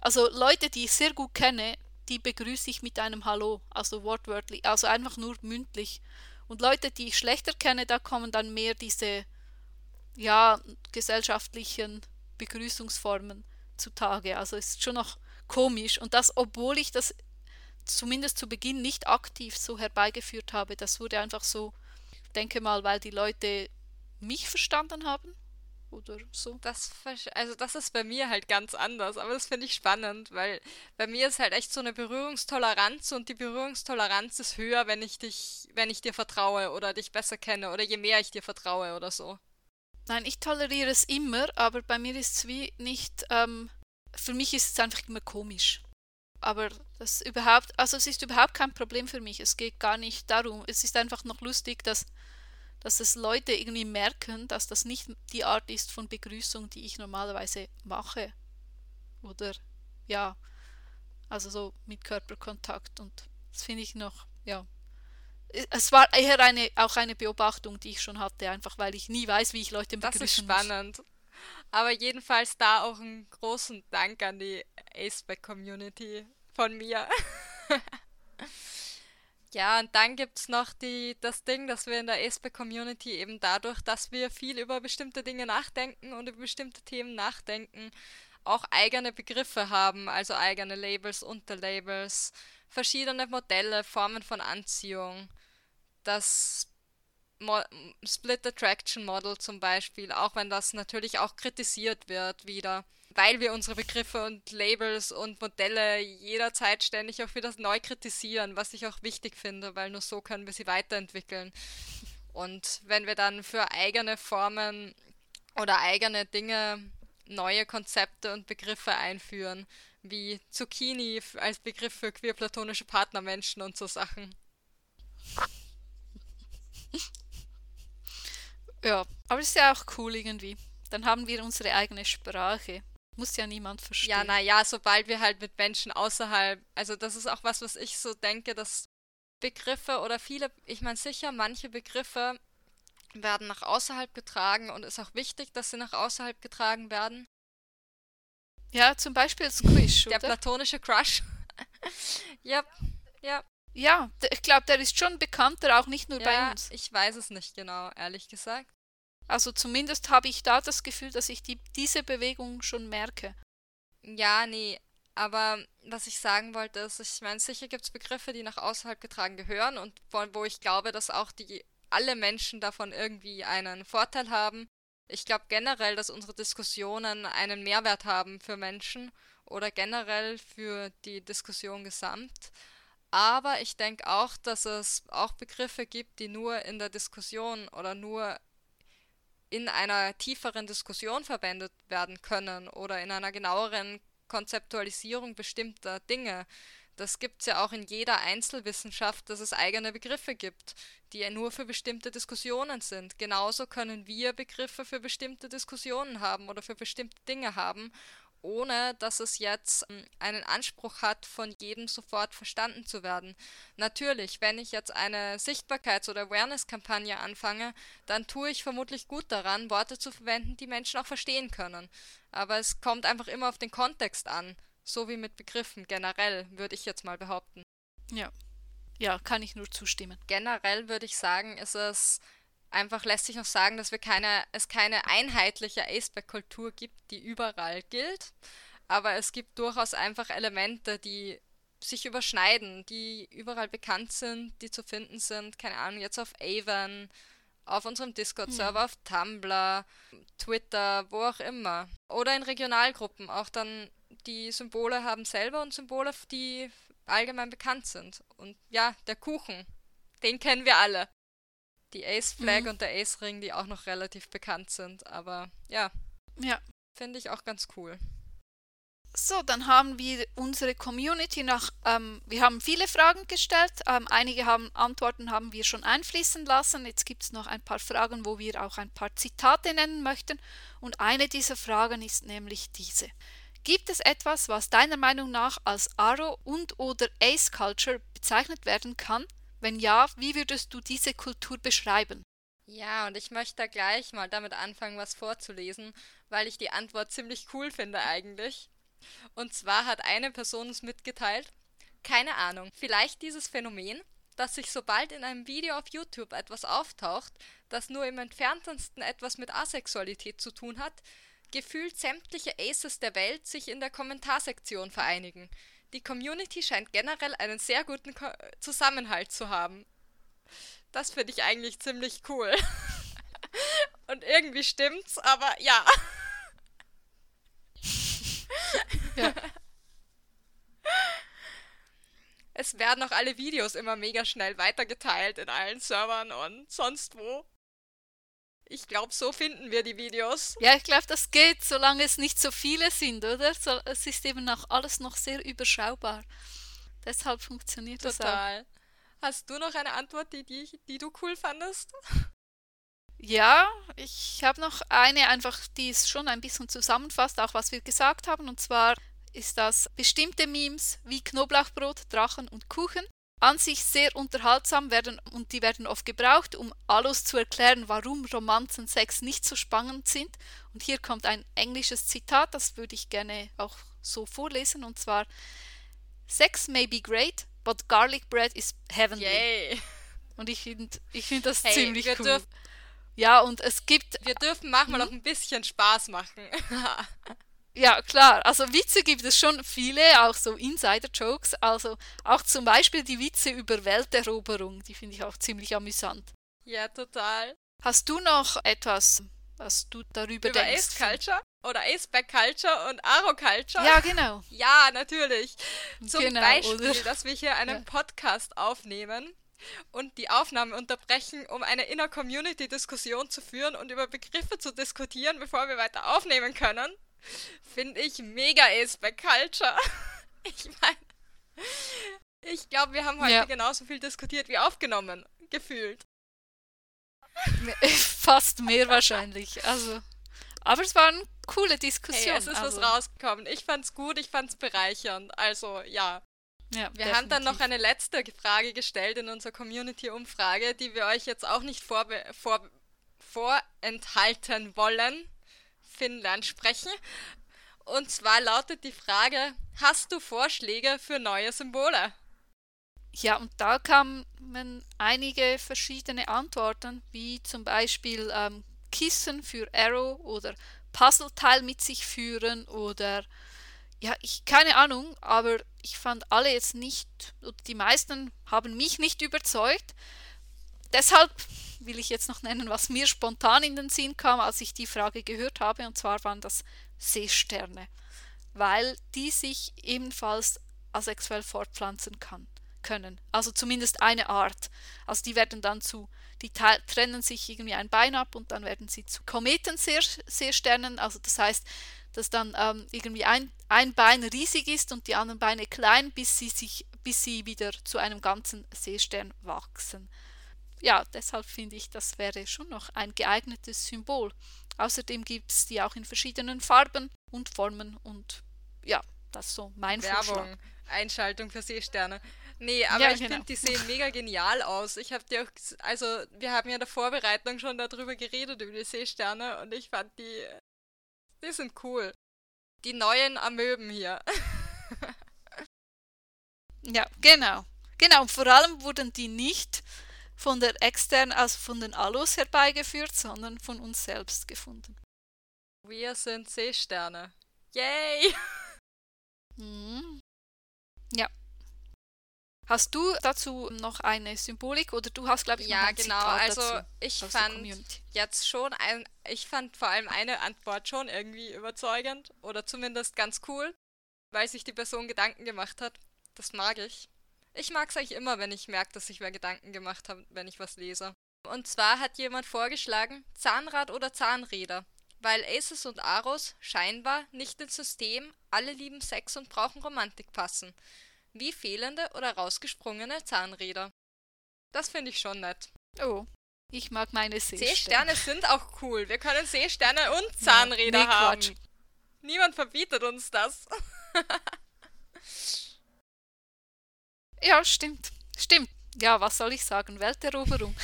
also Leute, die ich sehr gut kenne, die begrüße ich mit einem Hallo, also wortwörtlich, also einfach nur mündlich. Und Leute, die ich schlechter kenne, da kommen dann mehr diese, ja, gesellschaftlichen Begrüßungsformen zutage. Also ist schon noch komisch. Und das, obwohl ich das zumindest zu Beginn nicht aktiv so herbeigeführt habe, das wurde einfach so, denke mal, weil die Leute mich verstanden haben oder so. Das, also das ist bei mir halt ganz anders, aber das finde ich spannend, weil bei mir ist halt echt so eine Berührungstoleranz und die Berührungstoleranz ist höher, wenn ich dich, wenn ich dir vertraue oder dich besser kenne oder je mehr ich dir vertraue oder so. Nein, ich toleriere es immer, aber bei mir ist es wie nicht, ähm, für mich ist es einfach immer komisch. Aber das überhaupt, also es ist überhaupt kein Problem für mich. Es geht gar nicht darum. Es ist einfach noch lustig, dass dass es Leute irgendwie merken, dass das nicht die Art ist von Begrüßung, die ich normalerweise mache. Oder ja, also so mit Körperkontakt und das finde ich noch, ja. Es war eher eine, auch eine Beobachtung, die ich schon hatte, einfach weil ich nie weiß, wie ich Leute begrüßen Das ist spannend. Muss. Aber jedenfalls da auch einen großen Dank an die Aceback-Community von mir. Ja, und dann gibt es noch die, das Ding, dass wir in der ESPE-Community eben dadurch, dass wir viel über bestimmte Dinge nachdenken und über bestimmte Themen nachdenken, auch eigene Begriffe haben, also eigene Labels, Unterlabels, verschiedene Modelle, Formen von Anziehung. Das Mo Split Attraction Model zum Beispiel, auch wenn das natürlich auch kritisiert wird wieder weil wir unsere Begriffe und Labels und Modelle jederzeit ständig auch wieder neu kritisieren, was ich auch wichtig finde, weil nur so können wir sie weiterentwickeln. Und wenn wir dann für eigene Formen oder eigene Dinge neue Konzepte und Begriffe einführen, wie Zucchini als Begriff für queer-platonische Partnermenschen und so Sachen. Ja, aber ist ja auch cool irgendwie. Dann haben wir unsere eigene Sprache. Muss ja niemand verstehen. Ja, naja, sobald wir halt mit Menschen außerhalb, also das ist auch was, was ich so denke, dass Begriffe oder viele, ich meine sicher, manche Begriffe werden nach außerhalb getragen und ist auch wichtig, dass sie nach außerhalb getragen werden. Ja, zum Beispiel Squish, Der platonische Crush. ja, ja. Ja, ich glaube, der ist schon bekannter, auch nicht nur ja, bei uns. Ich weiß es nicht genau, ehrlich gesagt. Also zumindest habe ich da das Gefühl, dass ich die, diese Bewegung schon merke. Ja, nee, aber was ich sagen wollte, ist, ich meine, sicher gibt es Begriffe, die nach außerhalb getragen gehören und wo ich glaube, dass auch die alle Menschen davon irgendwie einen Vorteil haben. Ich glaube generell, dass unsere Diskussionen einen Mehrwert haben für Menschen oder generell für die Diskussion gesamt. Aber ich denke auch, dass es auch Begriffe gibt, die nur in der Diskussion oder nur in einer tieferen Diskussion verwendet werden können oder in einer genaueren Konzeptualisierung bestimmter Dinge. Das gibt es ja auch in jeder Einzelwissenschaft, dass es eigene Begriffe gibt, die ja nur für bestimmte Diskussionen sind. Genauso können wir Begriffe für bestimmte Diskussionen haben oder für bestimmte Dinge haben ohne dass es jetzt ähm, einen Anspruch hat, von jedem sofort verstanden zu werden. Natürlich, wenn ich jetzt eine Sichtbarkeits- oder Awareness-Kampagne anfange, dann tue ich vermutlich gut daran, Worte zu verwenden, die Menschen auch verstehen können. Aber es kommt einfach immer auf den Kontext an, so wie mit Begriffen generell, würde ich jetzt mal behaupten. Ja. Ja, kann ich nur zustimmen. Generell würde ich sagen, ist es Einfach lässt sich noch sagen, dass wir keine, es keine einheitliche Aceback-Kultur gibt, die überall gilt. Aber es gibt durchaus einfach Elemente, die sich überschneiden, die überall bekannt sind, die zu finden sind. Keine Ahnung, jetzt auf Avon, auf unserem Discord-Server, ja. auf Tumblr, Twitter, wo auch immer. Oder in Regionalgruppen. Auch dann die Symbole haben selber und Symbole, die allgemein bekannt sind. Und ja, der Kuchen, den kennen wir alle die Ace Flag mhm. und der Ace Ring, die auch noch relativ bekannt sind. Aber ja. Ja. Finde ich auch ganz cool. So, dann haben wir unsere Community nach, ähm, wir haben viele Fragen gestellt, ähm, einige haben Antworten haben wir schon einfließen lassen. Jetzt gibt es noch ein paar Fragen, wo wir auch ein paar Zitate nennen möchten. Und eine dieser Fragen ist nämlich diese. Gibt es etwas, was deiner Meinung nach als Aro und oder Ace Culture bezeichnet werden kann, wenn ja, wie würdest du diese Kultur beschreiben? Ja, und ich möchte da gleich mal damit anfangen, was vorzulesen, weil ich die Antwort ziemlich cool finde eigentlich. Und zwar hat eine Person uns mitgeteilt, keine Ahnung, vielleicht dieses Phänomen, dass sich sobald in einem Video auf YouTube etwas auftaucht, das nur im entferntesten etwas mit Asexualität zu tun hat, gefühlt sämtliche Aces der Welt sich in der Kommentarsektion vereinigen. Die Community scheint generell einen sehr guten Ko Zusammenhalt zu haben. Das finde ich eigentlich ziemlich cool. Und irgendwie stimmt's, aber ja. ja. Es werden auch alle Videos immer mega schnell weitergeteilt in allen Servern und sonst wo. Ich glaube, so finden wir die Videos. Ja, ich glaube, das geht, solange es nicht so viele sind, oder? So, es ist eben auch alles noch sehr überschaubar. Deshalb funktioniert Total. das Total. Hast du noch eine Antwort, die, die, die du cool fandest? Ja, ich habe noch eine einfach, die es schon ein bisschen zusammenfasst, auch was wir gesagt haben. Und zwar ist das bestimmte Memes wie Knoblauchbrot, Drachen und Kuchen an sich sehr unterhaltsam werden und die werden oft gebraucht, um alles zu erklären, warum Romanzen Sex nicht so spannend sind. Und hier kommt ein englisches Zitat, das würde ich gerne auch so vorlesen, und zwar Sex may be great, but garlic bread is heavenly. Yay. Und ich finde ich find das hey, ziemlich cool. Ja, und es gibt. Wir dürfen manchmal hm? auch ein bisschen Spaß machen. Ja, klar. Also Witze gibt es schon viele, auch so Insider-Jokes. Also auch zum Beispiel die Witze über Welteroberung, die finde ich auch ziemlich amüsant. Ja, total. Hast du noch etwas, was du darüber über denkst? Ace Culture? Oder Aceback Culture und Aro Culture? Ja, genau. Ja, natürlich. Zum genau, Beispiel, oder? dass wir hier einen ja. Podcast aufnehmen und die Aufnahme unterbrechen, um eine Inner-Community-Diskussion zu führen und über Begriffe zu diskutieren, bevor wir weiter aufnehmen können. Finde ich mega ist bei Culture. Ich meine, ich glaube, wir haben heute ja. genauso viel diskutiert wie aufgenommen, gefühlt. Fast mehr wahrscheinlich. Also, aber es war eine coole Diskussion. Hey, es ist also. was rausgekommen. Ich fand's gut, ich fand's bereichernd. Also, ja. Ja, wir definitiv. haben dann noch eine letzte Frage gestellt in unserer Community-Umfrage, die wir euch jetzt auch nicht vorbe vor vorenthalten wollen. Finnland sprechen. Und zwar lautet die Frage, hast du Vorschläge für neue Symbole? Ja, und da kamen einige verschiedene Antworten, wie zum Beispiel ähm, Kissen für Arrow oder Puzzleteil mit sich führen oder ja, ich keine Ahnung, aber ich fand alle jetzt nicht, die meisten haben mich nicht überzeugt. Deshalb will ich jetzt noch nennen, was mir spontan in den Sinn kam, als ich die Frage gehört habe, und zwar waren das Seesterne, weil die sich ebenfalls asexuell fortpflanzen kann, können. Also zumindest eine Art. Also die werden dann zu, die trennen sich irgendwie ein Bein ab und dann werden sie zu Kometenseesternen. Also das heißt, dass dann ähm, irgendwie ein, ein Bein riesig ist und die anderen Beine klein, bis sie sich, bis sie wieder zu einem ganzen Seestern wachsen. Ja, deshalb finde ich, das wäre schon noch ein geeignetes Symbol. Außerdem gibt es die auch in verschiedenen Farben und Formen und ja, das ist so mein Werbung. Vorschlag. Einschaltung für Seesterne. Nee, aber ja, ich genau. finde, die sehen mega genial aus. Ich habe die auch, also wir haben ja in der Vorbereitung schon darüber geredet, über die Seesterne und ich fand die, die sind cool. Die neuen Amöben hier. ja, genau. Genau, und vor allem wurden die nicht von der externen, also von den Alus herbeigeführt, sondern von uns selbst gefunden. Wir sind Seesterne. Yay! Mhm. Ja. Hast du dazu noch eine Symbolik oder du hast, glaube ich, ja, genau. Zitat also dazu, ich fand jetzt schon ein, ich fand vor allem eine Antwort schon irgendwie überzeugend oder zumindest ganz cool, weil sich die Person Gedanken gemacht hat. Das mag ich. Ich mag es eigentlich immer, wenn ich merke, dass ich mir Gedanken gemacht habe, wenn ich was lese. Und zwar hat jemand vorgeschlagen, Zahnrad oder Zahnräder. Weil Aces und Aros scheinbar nicht ins System, alle lieben Sex und brauchen Romantik passen wie fehlende oder rausgesprungene Zahnräder. Das finde ich schon nett. Oh, ich mag meine Seesterne. Seesterne sind auch cool. Wir können Seesterne und Zahnräder ja, nee, haben. Niemand verbietet uns das. ja, stimmt. Stimmt. Ja, was soll ich sagen? Welteroberung.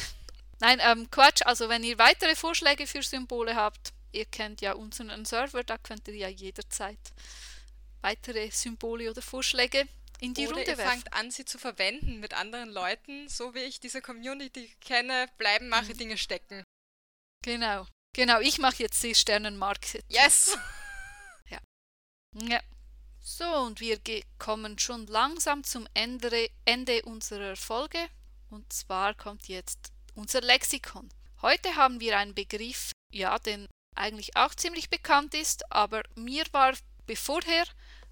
Nein, ähm, Quatsch. Also, wenn ihr weitere Vorschläge für Symbole habt, ihr kennt ja unseren Server, da könnt ihr ja jederzeit weitere Symbole oder Vorschläge in die Oder Runde ihr fangt an, sie zu verwenden mit anderen Leuten. So wie ich diese Community kenne, bleiben mache mhm. Dinge stecken. Genau. Genau, ich mache jetzt die Sternenmarke. Yes! ja. Ja. So, und wir kommen schon langsam zum Ende, Ende unserer Folge. Und zwar kommt jetzt unser Lexikon. Heute haben wir einen Begriff, ja, den eigentlich auch ziemlich bekannt ist, aber mir war bevorher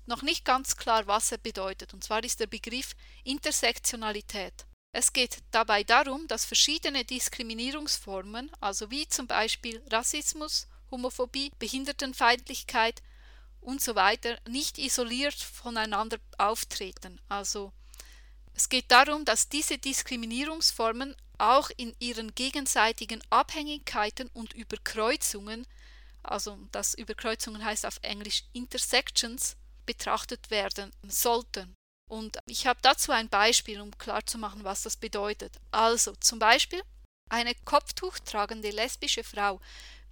noch nicht ganz klar, was er bedeutet, und zwar ist der Begriff Intersektionalität. Es geht dabei darum, dass verschiedene Diskriminierungsformen, also wie zum Beispiel Rassismus, Homophobie, Behindertenfeindlichkeit und so weiter, nicht isoliert voneinander auftreten. Also es geht darum, dass diese Diskriminierungsformen auch in ihren gegenseitigen Abhängigkeiten und Überkreuzungen, also das Überkreuzungen heißt auf Englisch Intersections, betrachtet werden sollten. Und ich habe dazu ein Beispiel, um klarzumachen, was das bedeutet. Also zum Beispiel, eine Kopftuch tragende lesbische Frau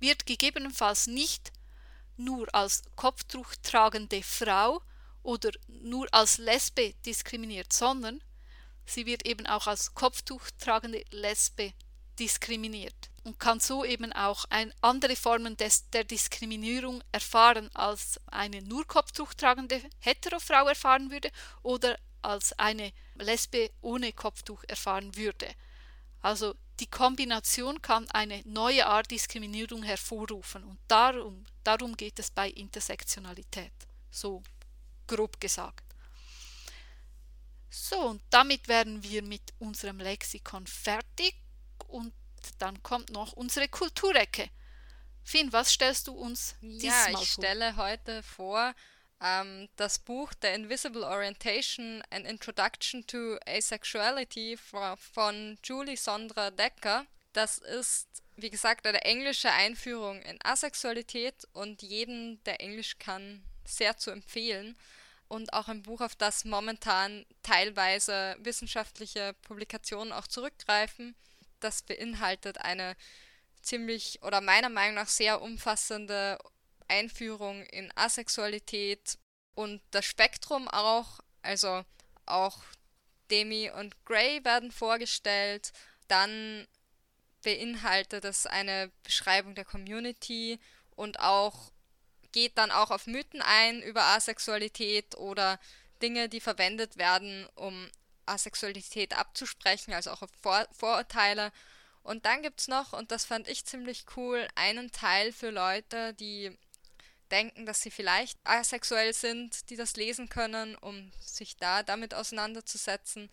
wird gegebenenfalls nicht nur als Kopftuch tragende Frau oder nur als Lesbe diskriminiert, sondern sie wird eben auch als Kopftuch tragende Lesbe diskriminiert und kann so eben auch ein, andere Formen des, der Diskriminierung erfahren, als eine nur Kopftuch tragende Heterofrau erfahren würde oder als eine Lesbe ohne Kopftuch erfahren würde. Also die Kombination kann eine neue Art Diskriminierung hervorrufen und darum, darum geht es bei Intersektionalität, so grob gesagt. So, und damit wären wir mit unserem Lexikon fertig und dann kommt noch unsere Kulturecke. Finn, was stellst du uns diesmal ja, ich vor? stelle heute vor ähm, das Buch The Invisible Orientation An Introduction to Asexuality von Julie Sondra Decker. Das ist, wie gesagt, eine englische Einführung in Asexualität und jeden, der Englisch kann, sehr zu empfehlen. Und auch ein Buch, auf das momentan teilweise wissenschaftliche Publikationen auch zurückgreifen. Das beinhaltet eine ziemlich oder meiner Meinung nach sehr umfassende Einführung in Asexualität und das Spektrum auch, also auch Demi und Grey werden vorgestellt, dann beinhaltet es eine Beschreibung der Community und auch geht dann auch auf Mythen ein über Asexualität oder Dinge, die verwendet werden, um Asexualität abzusprechen, also auch auf Vor Vorurteile. Und dann gibt es noch, und das fand ich ziemlich cool, einen Teil für Leute, die denken, dass sie vielleicht asexuell sind, die das lesen können, um sich da damit auseinanderzusetzen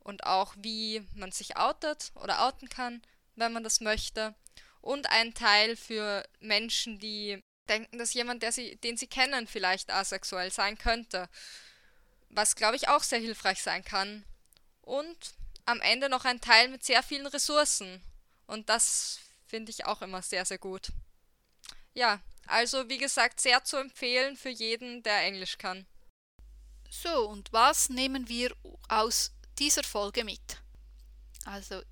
und auch wie man sich outet oder outen kann, wenn man das möchte. Und ein Teil für Menschen, die denken, dass jemand, der sie, den sie kennen, vielleicht asexuell sein könnte. Was, glaube ich, auch sehr hilfreich sein kann. Und am Ende noch ein Teil mit sehr vielen Ressourcen. Und das finde ich auch immer sehr, sehr gut. Ja, also wie gesagt, sehr zu empfehlen für jeden, der Englisch kann. So, und was nehmen wir aus dieser Folge mit? Also,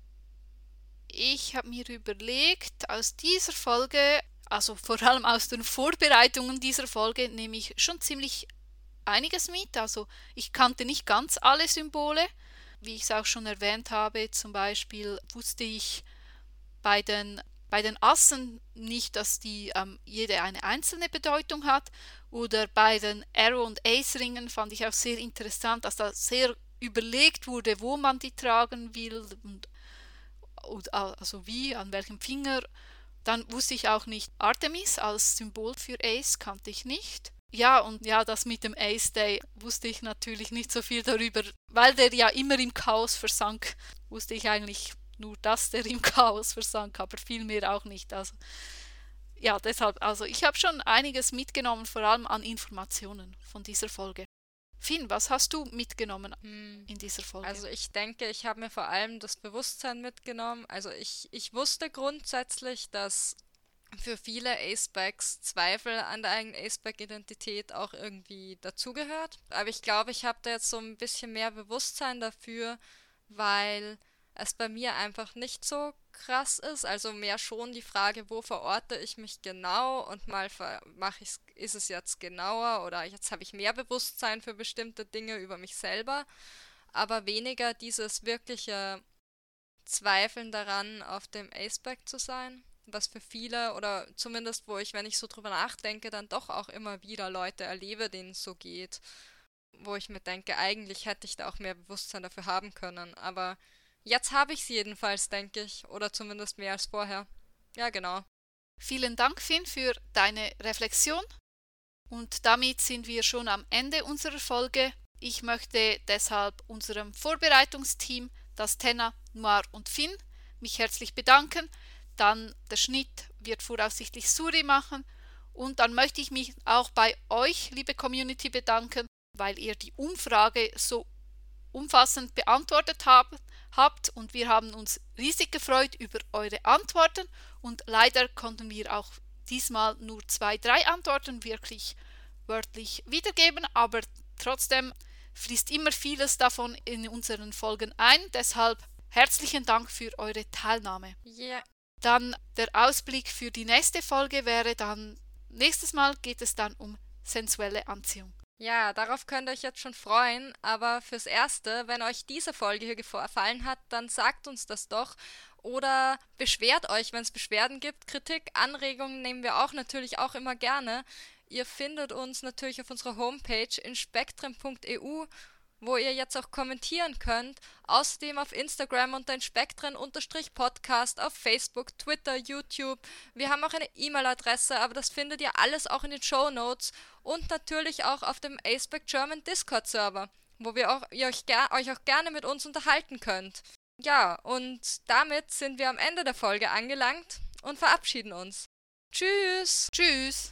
ich habe mir überlegt, aus dieser Folge, also vor allem aus den Vorbereitungen dieser Folge, nehme ich schon ziemlich einiges mit. Also, ich kannte nicht ganz alle Symbole. Wie ich es auch schon erwähnt habe, zum Beispiel wusste ich bei den bei den Assen nicht, dass die ähm, jede eine einzelne Bedeutung hat. Oder bei den Arrow- und Ace-Ringen fand ich auch sehr interessant, dass da sehr überlegt wurde, wo man die tragen will und, also wie, an welchem Finger. Dann wusste ich auch nicht Artemis als Symbol für Ace, kannte ich nicht. Ja, und ja, das mit dem Ace Day wusste ich natürlich nicht so viel darüber, weil der ja immer im Chaos versank, wusste ich eigentlich nur, dass der im Chaos versank, aber viel mehr auch nicht. Also, ja, deshalb, also ich habe schon einiges mitgenommen, vor allem an Informationen von dieser Folge. Finn, was hast du mitgenommen hm. in dieser Folge? Also ich denke, ich habe mir vor allem das Bewusstsein mitgenommen. Also ich, ich wusste grundsätzlich, dass für viele Acebacks Zweifel an der eigenen Aceback-Identität auch irgendwie dazugehört. Aber ich glaube, ich habe da jetzt so ein bisschen mehr Bewusstsein dafür, weil es bei mir einfach nicht so krass ist. Also mehr schon die Frage, wo verorte ich mich genau und mal mache ich ist es jetzt genauer oder jetzt habe ich mehr Bewusstsein für bestimmte Dinge über mich selber, aber weniger dieses wirkliche Zweifeln daran, auf dem Aceback zu sein, was für viele oder zumindest wo ich, wenn ich so drüber nachdenke, dann doch auch immer wieder Leute erlebe, denen es so geht, wo ich mir denke, eigentlich hätte ich da auch mehr Bewusstsein dafür haben können, aber Jetzt habe ich es jedenfalls, denke ich. Oder zumindest mehr als vorher. Ja, genau. Vielen Dank, Finn, für deine Reflexion. Und damit sind wir schon am Ende unserer Folge. Ich möchte deshalb unserem Vorbereitungsteam, das Tenna, Noir und Finn, mich herzlich bedanken. Dann der Schnitt wird voraussichtlich Suri machen. Und dann möchte ich mich auch bei euch, liebe Community, bedanken, weil ihr die Umfrage so umfassend beantwortet habt habt und wir haben uns riesig gefreut über eure Antworten und leider konnten wir auch diesmal nur zwei, drei Antworten wirklich wörtlich wiedergeben, aber trotzdem fließt immer vieles davon in unseren Folgen ein, deshalb herzlichen Dank für eure Teilnahme. Yeah. Dann der Ausblick für die nächste Folge wäre dann, nächstes Mal geht es dann um sensuelle Anziehung. Ja, darauf könnt ihr euch jetzt schon freuen, aber fürs Erste, wenn euch diese Folge hier gefallen hat, dann sagt uns das doch oder beschwert euch, wenn es Beschwerden gibt. Kritik, Anregungen nehmen wir auch natürlich auch immer gerne. Ihr findet uns natürlich auf unserer Homepage in spektrum.eu wo ihr jetzt auch kommentieren könnt. Außerdem auf Instagram unter den Spektren-Podcast, auf Facebook, Twitter, YouTube. Wir haben auch eine E-Mail-Adresse, aber das findet ihr alles auch in den Show Notes und natürlich auch auf dem Aceback German Discord-Server, wo wir auch, ihr euch, euch auch gerne mit uns unterhalten könnt. Ja, und damit sind wir am Ende der Folge angelangt und verabschieden uns. Tschüss! Tschüss!